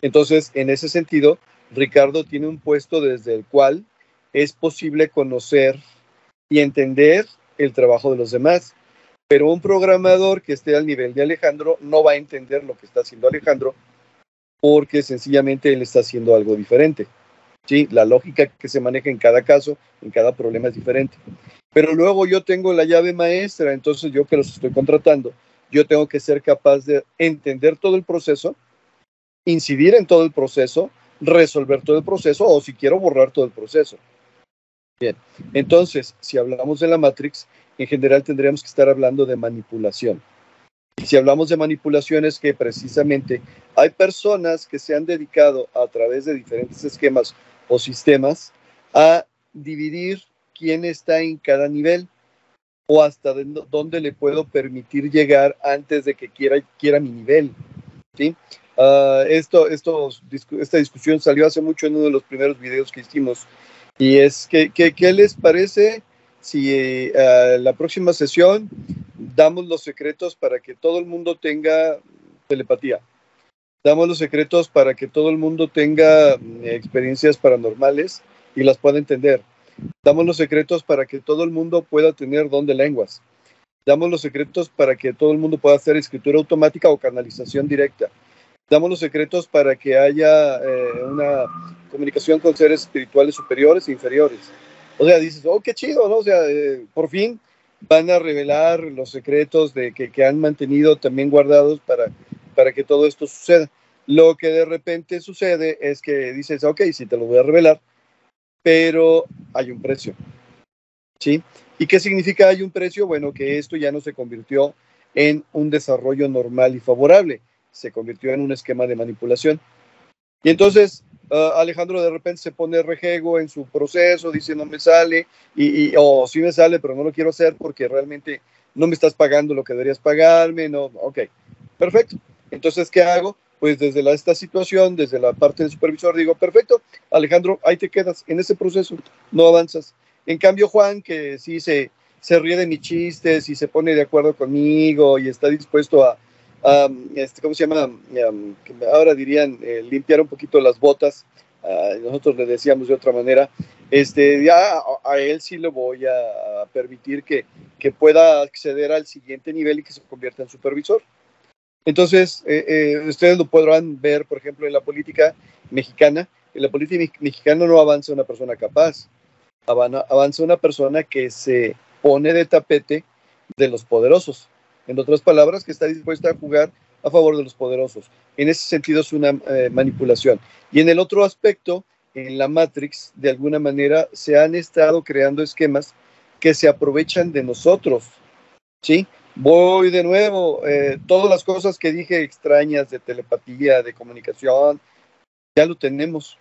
Entonces, en ese sentido, Ricardo tiene un puesto desde el cual es posible conocer y entender el trabajo de los demás. Pero un programador que esté al nivel de Alejandro no va a entender lo que está haciendo Alejandro porque sencillamente él está haciendo algo diferente. ¿sí? La lógica que se maneja en cada caso, en cada problema es diferente. Pero luego yo tengo la llave maestra, entonces yo que los estoy contratando, yo tengo que ser capaz de entender todo el proceso, incidir en todo el proceso resolver todo el proceso o si quiero borrar todo el proceso. Bien, entonces, si hablamos de la Matrix, en general tendríamos que estar hablando de manipulación. Y si hablamos de manipulación es que precisamente hay personas que se han dedicado a través de diferentes esquemas o sistemas a dividir quién está en cada nivel o hasta dónde le puedo permitir llegar antes de que quiera, quiera mi nivel. ¿sí? Ah, esto, esta discusión salió hace mucho en uno de los primeros videos que hicimos. Y es que, ¿qué les parece si uh, la próxima sesión damos los secretos para que todo el mundo tenga telepatía? Damos los secretos para que todo el mundo tenga mm, experiencias paranormales y las pueda entender. Damos los secretos para que todo el mundo pueda tener don de lenguas. Damos los secretos para que todo el mundo pueda hacer escritura automática o canalización directa damos los secretos para que haya eh, una comunicación con seres espirituales superiores e inferiores. O sea, dices, oh, qué chido, ¿no? O sea, eh, por fin van a revelar los secretos de que, que, han mantenido también guardados para, para que todo esto suceda. Lo que de repente sucede es que dices, ok, sí te lo voy a revelar, pero hay un precio. ¿Sí? ¿Y qué significa hay un precio? Bueno, que esto ya no se convirtió en un desarrollo normal y favorable se convirtió en un esquema de manipulación. Y entonces ah, Alejandro de repente se pone rejego en su proceso, dice no me sale, y, o sí me sale, pero no lo quiero hacer porque realmente no me estás pagando lo que deberías pagarme, no, ok, perfecto. Entonces, ¿qué hago? Pues desde esta situación, desde la parte del supervisor, digo, perfecto, Alejandro, ahí te quedas en ese proceso, no avanzas. En cambio, Juan, que sí se, se ríe de mis chistes y se pone de acuerdo conmigo y está dispuesto a, este, ¿cómo se llama? ahora dirían eh, limpiar un poquito las botas. nosotros le decíamos de otra manera. Este, ya a, él sí le voy a, permitir que, que, pueda acceder al siguiente nivel y que se convierta en supervisor. Entonces, eh, eh, ustedes lo podrán ver, por ejemplo, en la política mexicana. En la política mexicana no avanza una persona capaz, avanza una persona que se pone de tapete de los poderosos. En otras palabras, que está dispuesta a jugar a favor de los poderosos. En ese sentido es una eh, manipulación. Y en el otro aspecto, en la Matrix, de alguna manera, se han estado creando esquemas que se aprovechan de nosotros. ¿Sí? Voy de nuevo, eh, todas las cosas que dije extrañas de telepatía, de comunicación, ya lo tenemos.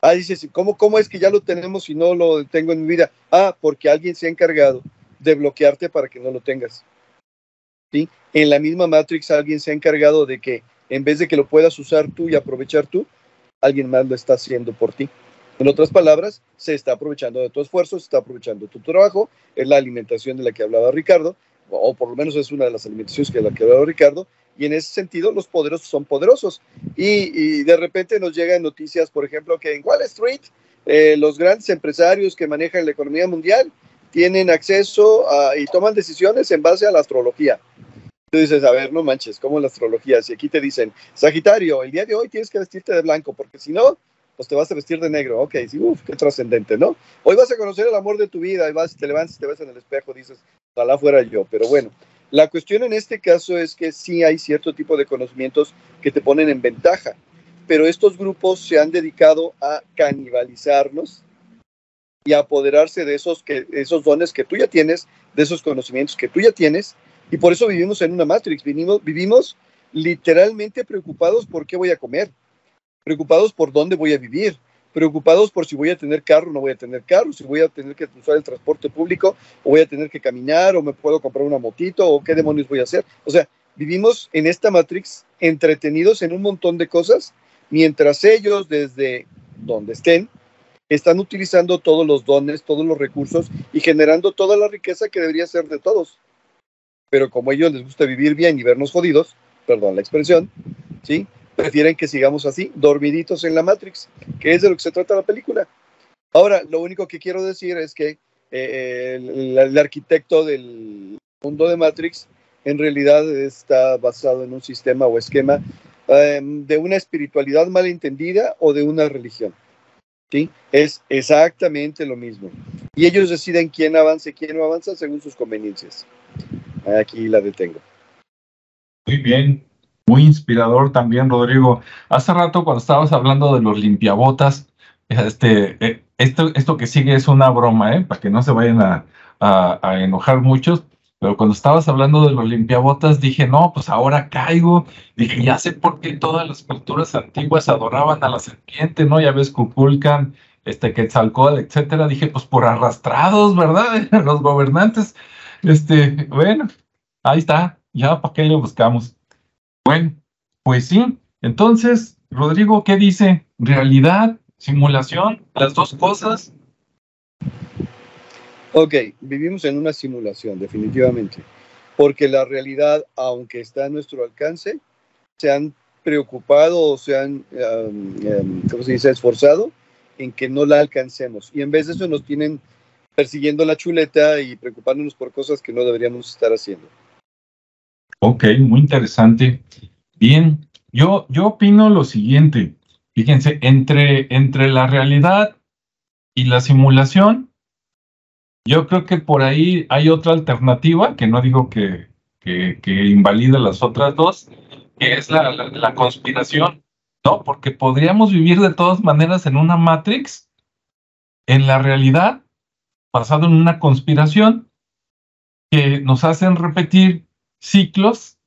Ah, dices, ¿cómo, ¿cómo es que ya lo tenemos y no lo tengo en mi vida? Ah, porque alguien se ha encargado de bloquearte para que no lo tengas. En la misma Matrix alguien se ha encargado de que en vez de que lo puedas usar tú y aprovechar tú, alguien más lo está haciendo por ti. En otras palabras, se está aprovechando de tu esfuerzo, se está aprovechando de tu trabajo, es la alimentación de la que hablaba Ricardo, o por lo menos es una de las alimentaciones que la que hablado Ricardo, y en ese sentido los poderosos son poderosos. Y, de repente nos llegan noticias, por ejemplo, que en Wall Street eh, los grandes empresarios que manejan la economía mundial tienen acceso y toman decisiones en base a la astrología. Tú dices, a ver, no manches, ¿cómo la astrología? Si aquí te dicen, Sagitario, el día de hoy tienes que vestirte de blanco, porque si no, pues te vas a vestir de negro. Ok, sí, uff, qué trascendente, ¿no? Hoy vas a conocer el amor de tu vida y vas, te levantas, te ves en el espejo, dices, ojalá fuera yo, pero bueno. La cuestión en este caso es que sí hay cierto tipo de conocimientos que te ponen en ventaja, pero estos grupos se han dedicado a canibalizarnos y apoderarse de esos, que, esos dones que tú ya tienes, de esos conocimientos que tú ya tienes, y por eso vivimos en una Matrix, vivimos, vivimos literalmente preocupados por qué voy a comer, preocupados por dónde voy a vivir, preocupados por si voy a tener carro o no voy a tener carro, si voy a tener que usar el transporte público o voy a tener que caminar o me puedo comprar una motito o qué demonios voy a hacer. O sea, vivimos en esta Matrix entretenidos en un montón de cosas, mientras ellos desde donde estén están utilizando todos los dones, todos los recursos y generando toda la riqueza que debería ser de todos. Pero como a ellos les gusta vivir bien y vernos jodidos, perdón la expresión, ¿sí? prefieren que sigamos así, dormiditos en la Matrix, que es de lo que se trata la película. Ahora, lo único que quiero decir es que eh, el, arquitecto del mundo de Matrix en realidad está basado en un sistema o esquema em, de una espiritualidad malentendida o de una religión. ¿Sí? Es exactamente lo mismo. Y ellos deciden quién avanza y quién no avanza según sus conveniencias. Aquí la detengo. Muy bien, muy inspirador también, Rodrigo. Hace rato cuando estabas hablando de los limpiabotas, este, eh, esto, esto que sigue es una broma, ¿eh? para que no se vayan a, enojar muchos. Pero cuando estabas hablando de los limpiabotas, dije, no, pues ahora caigo. Dije, ya sé por qué todas las culturas antiguas adoraban a la serpiente, ¿no? Ya ves, Cuculcan, este, Quetzalcóatl, etcétera. Dije, pues por arrastrados, ¿verdad? los gobernantes. Este, bueno, ahí está. Ya, ¿para qué le buscamos? Bueno, pues sí. Entonces, Rodrigo, ¿qué dice? ¿Realidad? ¿Simulación? ¿Las dos cosas? Ok, vivimos en una simulación, definitivamente. Porque la realidad, aunque está a nuestro alcance, se han preocupado o se han, ¿cómo se dice?, esforzado en que no la alcancemos. Y en vez de eso nos tienen persiguiendo la chuleta y preocupándonos por cosas que no deberíamos estar haciendo. Ok, muy interesante. Bien, yo, yo opino lo siguiente. Fíjense, entre, entre la realidad y la simulación, yo creo que por ahí hay otra alternativa, que no digo que, que, invalide las otras dos, que es la, conspiración, ¿no? Porque podríamos vivir de todas maneras en una Matrix, en la realidad, basado en una conspiración, que nos hacen repetir ciclos,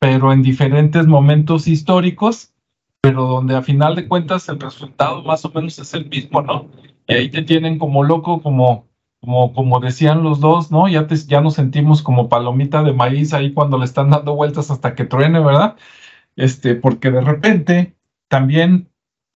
pero en diferentes momentos históricos, pero donde a final de cuentas el resultado más o menos es el mismo, ¿no? Y ahí te tienen como loco, como, como, como decían los dos, ¿no? Ya, te, ya nos sentimos como palomita de maíz ahí cuando le están dando vueltas hasta que truene, ¿verdad? Este, porque de repente también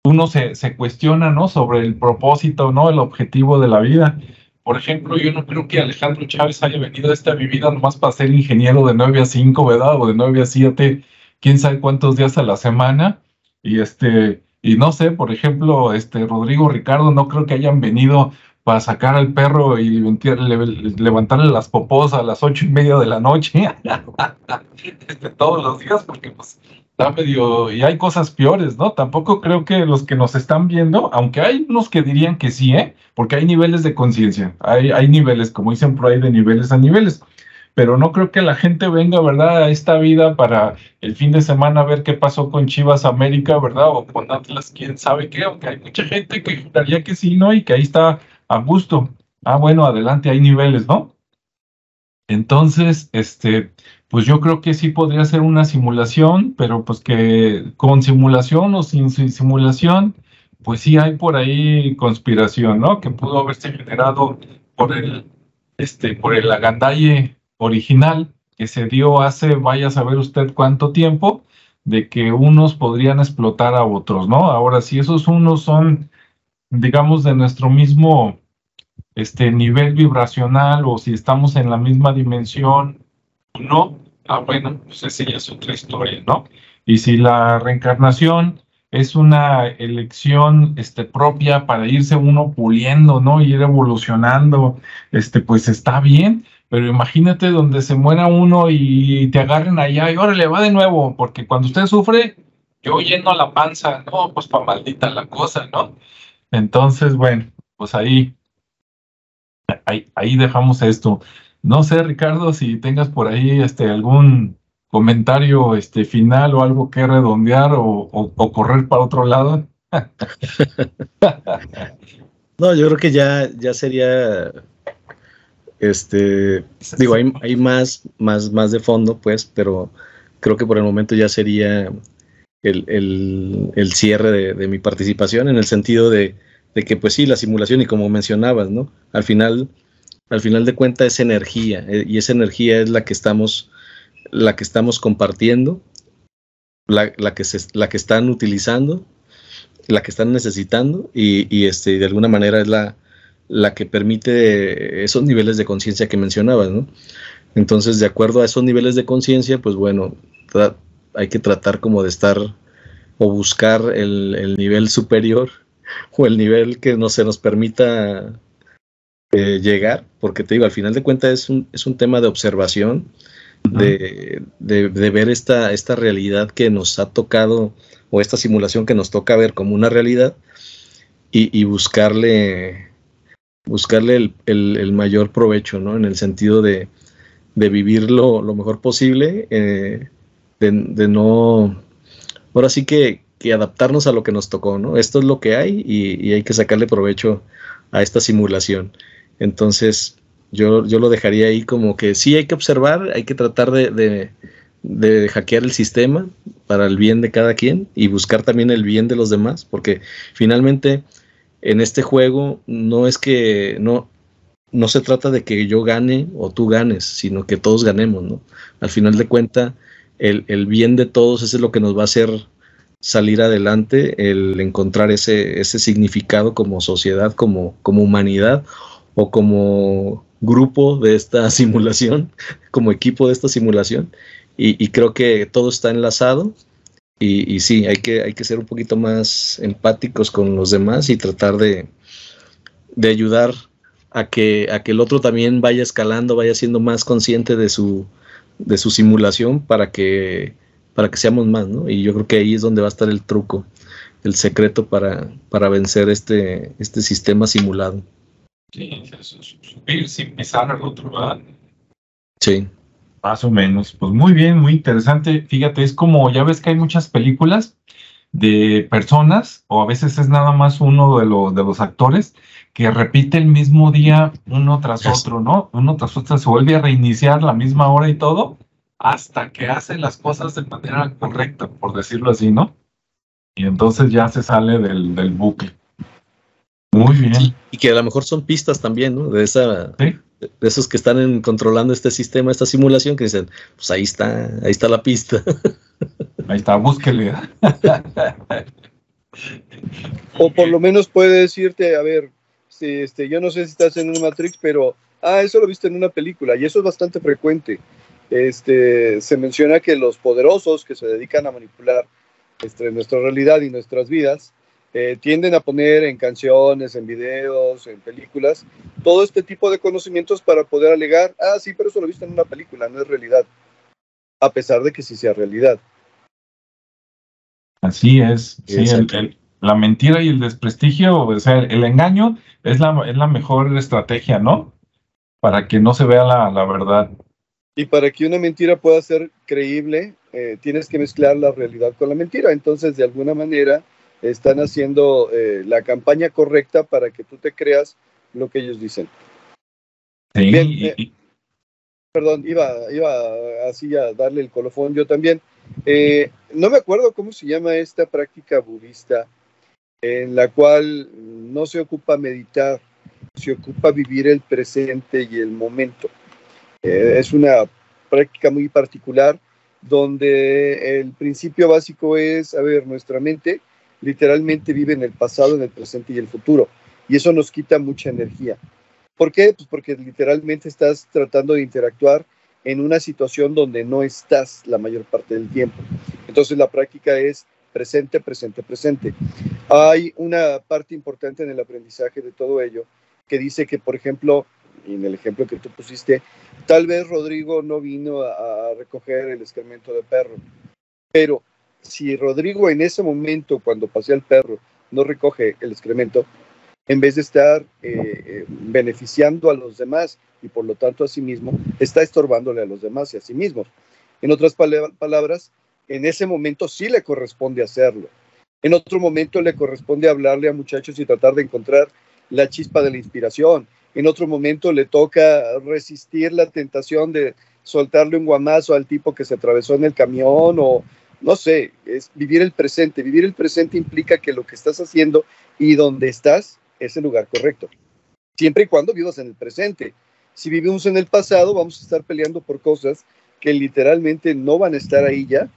uno se, se cuestiona, ¿no? Sobre el propósito, ¿no? El objetivo de la vida. Por ejemplo, yo no creo que Alejandro Chávez haya venido a esta vida nomás para ser ingeniero de 9 a 5, ¿verdad? O de 9 a 7, quién sabe cuántos días a la semana. Y este, y no sé, por ejemplo, este Rodrigo Ricardo, no creo que hayan venido para sacar al perro y levantarle las popos a las ocho y media de la noche todos los días, porque pues está medio, y hay cosas peores, ¿no? Tampoco creo que los que nos están viendo, aunque hay unos que dirían que sí, ¿eh? Porque hay niveles de conciencia, hay, hay niveles, como dicen por ahí, de niveles a niveles. Pero no creo que la gente venga, ¿verdad?, a esta vida para el fin de semana ver qué pasó con Chivas América, ¿verdad? O con Atlas, quién sabe qué, aunque hay mucha gente que juraría que sí, ¿no? Y que ahí está a gusto. Ah, bueno, adelante, hay niveles, ¿no? Entonces, este, pues yo creo que sí podría ser una simulación, pero pues que con simulación o sin, simulación, pues sí hay por ahí conspiración, ¿no? Que pudo haberse generado por el, este, por el agandalle original que se dio hace, vaya a saber usted cuánto tiempo, de que unos podrían explotar a otros, ¿no? Ahora, si esos unos son, digamos, de nuestro mismo este nivel vibracional o si estamos en la misma dimensión o no, ah, bueno, pues esa ya es otra historia, ¿no? Y si la reencarnación es una elección este, propia para irse uno puliendo, ¿no? Ir evolucionando, este, pues está bien, pero imagínate donde se muera uno y te agarren allá y órale, va de nuevo, porque cuando usted sufre, yo lleno la panza, no, pues para maldita la cosa, ¿no? Entonces, bueno, pues ahí, ahí, ahí dejamos esto. No sé, Ricardo, si tengas por ahí este, algún comentario este, final o algo que redondear o, correr para otro lado. no, yo creo que ya, ya sería, este, digo, hay, hay, más, más, más de fondo, pues, pero creo que por el momento ya sería el, el, cierre de, mi participación en el sentido de, de, que, pues sí, la simulación y como mencionabas, ¿no? Al final, al final de cuentas es energía eh, y esa energía es la que estamos la que estamos compartiendo, la, que, se, la que están utilizando, la que están necesitando y, este, de alguna manera es la, la que permite esos niveles de conciencia que mencionabas. Entonces, de acuerdo a esos niveles de conciencia, pues bueno, hay que tratar como de estar o buscar el, nivel superior o el nivel que no se nos permita eh, llegar, porque te digo, al final de cuentas es un, es un tema de observación de, de, ver esta, esta realidad que nos ha tocado o esta simulación que nos toca ver como una realidad y, buscarle buscarle el, el, mayor provecho, ¿no? En el sentido de, de vivirlo lo mejor posible, eh, de, de, no, ahora sí que, que, adaptarnos a lo que nos tocó, ¿no? Esto es lo que hay y, y hay que sacarle provecho a esta simulación. Entonces, yo, yo lo dejaría ahí como que sí hay que observar, hay que tratar de, de, hackear el sistema para el bien de cada quien y buscar también el bien de los demás, porque finalmente en este juego no es que no, no se trata de que yo gane o tú ganes, sino que todos ganemos, ¿no? Al final de cuentas, el, bien de todos es lo que nos va a hacer salir adelante, el encontrar ese, ese significado como sociedad, como, como humanidad o como grupo de esta simulación, como equipo de esta simulación, y, creo que todo está enlazado. Y, sí, hay que, hay que ser un poquito más empáticos con los demás y tratar de, de ayudar a que, a que el otro también vaya escalando, vaya siendo más consciente de su, de su simulación para que, para que seamos más, ¿no? Y yo creo que ahí es donde va a estar el truco, el secreto para, para vencer este, este sistema simulado. Sí, subir sin pisar al otro, ¿verdad? Sí. Más o menos. Pues muy bien, muy interesante. Fíjate, es como, ya ves que hay muchas películas de personas, o a veces es nada más uno de, los de los actores, que repite el mismo día uno tras otro, ¿no? Uno tras otro se vuelve a reiniciar la misma hora y todo, hasta que hace las cosas de manera correcta, por decirlo así, ¿no? Y entonces ya se sale del, del bucle. Muy bien. y que a lo mejor son pistas también, ¿no? De esa, de esos que están controlando este sistema, esta simulación, que dicen, pues ahí está, ahí está la pista. Ahí está, búsquele. o por lo menos puede decirte, a ver, este, yo no sé si estás en una Matrix, pero, ah, eso lo viste en una película, y eso es bastante frecuente. Este, se menciona que los poderosos que se dedican a manipular este, nuestra realidad y nuestras vidas, eh, tienden a poner en canciones, en videos, en películas, todo este tipo de conocimientos para poder alegar, ah, sí, pero eso lo viste en una película, no es realidad, a pesar de que sí sea realidad. Así es, sí, la mentira y el desprestigio, o sea, el, engaño es la, es la mejor estrategia, ¿no? Para que no se vea la, la verdad. Y para que una mentira pueda ser creíble, eh, tienes que mezclar la realidad con la mentira. Entonces, de alguna manera, están haciendo eh, la campaña correcta para que tú te creas lo que ellos dicen. Eh, perdón, iba, iba así a darle el colofón yo también. Eh, no me acuerdo cómo se llama esta práctica budista en la cual no se ocupa meditar, se ocupa vivir el presente y el momento. es una práctica muy particular donde el principio básico es, a ver, nuestra mente literalmente vive en el pasado, en el presente y el futuro. Y eso nos quita mucha energía. ¿Por qué? Pues porque literalmente estás tratando de interactuar en una situación donde no estás la mayor parte del tiempo. Entonces la práctica es presente, presente, presente. Hay una parte importante en el aprendizaje de todo ello que dice que, por ejemplo, en el ejemplo que tú pusiste, tal vez Rodrigo no vino a, recoger el excremento de perro, pero si Rodrigo en ese momento, cuando pasea el perro, no recoge el excremento, en vez de estar eh, eh, beneficiando a los demás y por lo tanto a sí mismo, está estorbándole a los demás y a sí mismo. En otras palabras, en ese momento sí le corresponde hacerlo. En otro momento le corresponde hablarle a muchachos y tratar de encontrar la chispa de la inspiración. En otro momento le toca resistir la tentación de soltarle un guamazo al tipo que se atravesó en el camión o no sé, es vivir el presente. Vivir el presente implica que lo que estás haciendo y donde estás es el lugar correcto. Siempre y cuando vivas en el presente. Si vivimos en el pasado, vamos a estar peleando por cosas que literalmente no van a estar ahí ya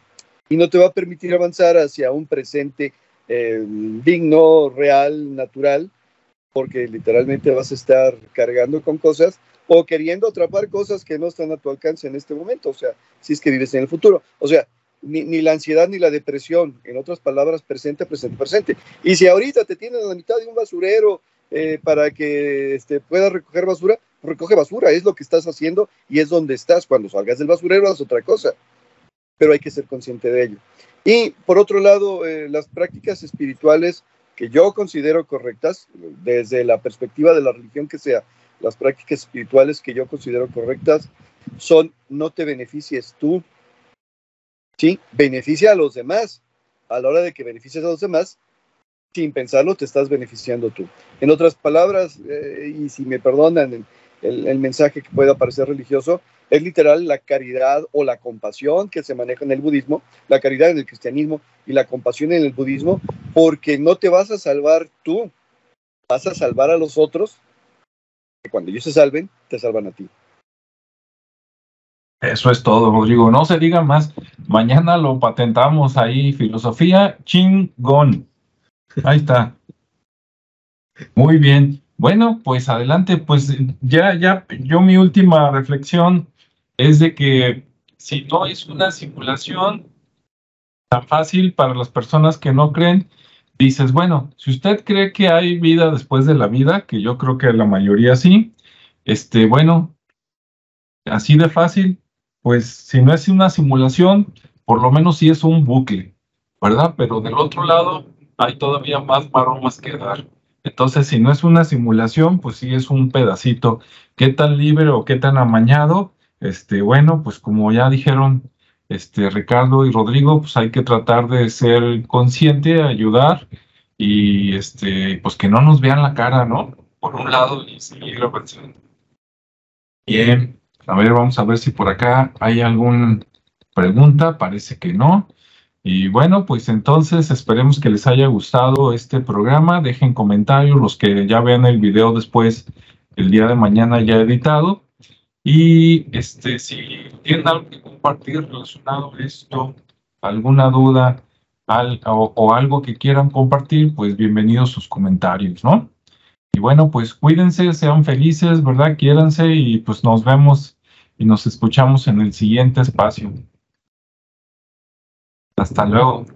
y no te va a permitir avanzar hacia un presente eh, digno, real, natural, porque literalmente vas a estar cargando con cosas o queriendo atrapar cosas que no están a tu alcance en este momento, o sea, si es que vives en el futuro. O sea, ni, la ansiedad ni la depresión, en otras palabras, presente, presente, presente. Y si ahorita te tienen a la mitad de un basurero eh, para que este, puedas recoger basura, recoge basura, es lo que estás haciendo y es donde estás. Cuando salgas del basurero, haz otra cosa, pero hay que ser consciente de ello. Y por otro lado, eh, las prácticas espirituales que yo considero correctas, desde la perspectiva de la religión que sea, las prácticas espirituales que yo considero correctas son no te beneficies tú, ¿sí? Beneficia a los demás. A la hora de que beneficies a los demás, sin pensarlo, te estás beneficiando tú. En otras palabras, eh, y si me perdonan el, el, mensaje que pueda parecer religioso, es literal la caridad o la compasión que se maneja en el budismo, la caridad en el cristianismo y la compasión en el budismo, porque no te vas a salvar tú, vas a salvar a los otros, que cuando ellos se salven, te salvan a ti. Eso es todo, Rodrigo. No se diga más. Mañana lo patentamos ahí, filosofía chingón. Ahí está. Muy bien. Bueno, pues adelante, pues ya, ya, yo mi última reflexión es de que si no es una simulación tan fácil para las personas que no creen, dices, bueno, si usted cree que hay vida después de la vida, que yo creo que la mayoría sí, este, bueno, así de fácil, pues si no es una simulación, por lo menos sí es un bucle, ¿verdad? Pero del otro lado hay todavía más maromas que dar. Entonces, si no es una simulación, pues sí es un pedacito. ¿Qué tan libre o qué tan amañado? Este, bueno, pues como ya dijeron este, Ricardo y Rodrigo, pues hay que tratar de ser consciente, ayudar y este, pues que no nos vean la cara, ¿no? Por un lado y seguir avanzando. Bien. A ver, vamos a ver si por acá hay alguna pregunta. Parece que no. Y bueno, pues entonces esperemos que les haya gustado este programa. Dejen comentarios los que ya vean el video después, el día de mañana ya editado. Y este, si tienen algo que compartir relacionado a esto, alguna duda o, o, algo que quieran compartir, pues bienvenidos sus comentarios, ¿no? Y bueno, pues cuídense, sean felices, ¿verdad? Quiéranse y pues nos vemos y nos escuchamos en el siguiente espacio. Hasta luego.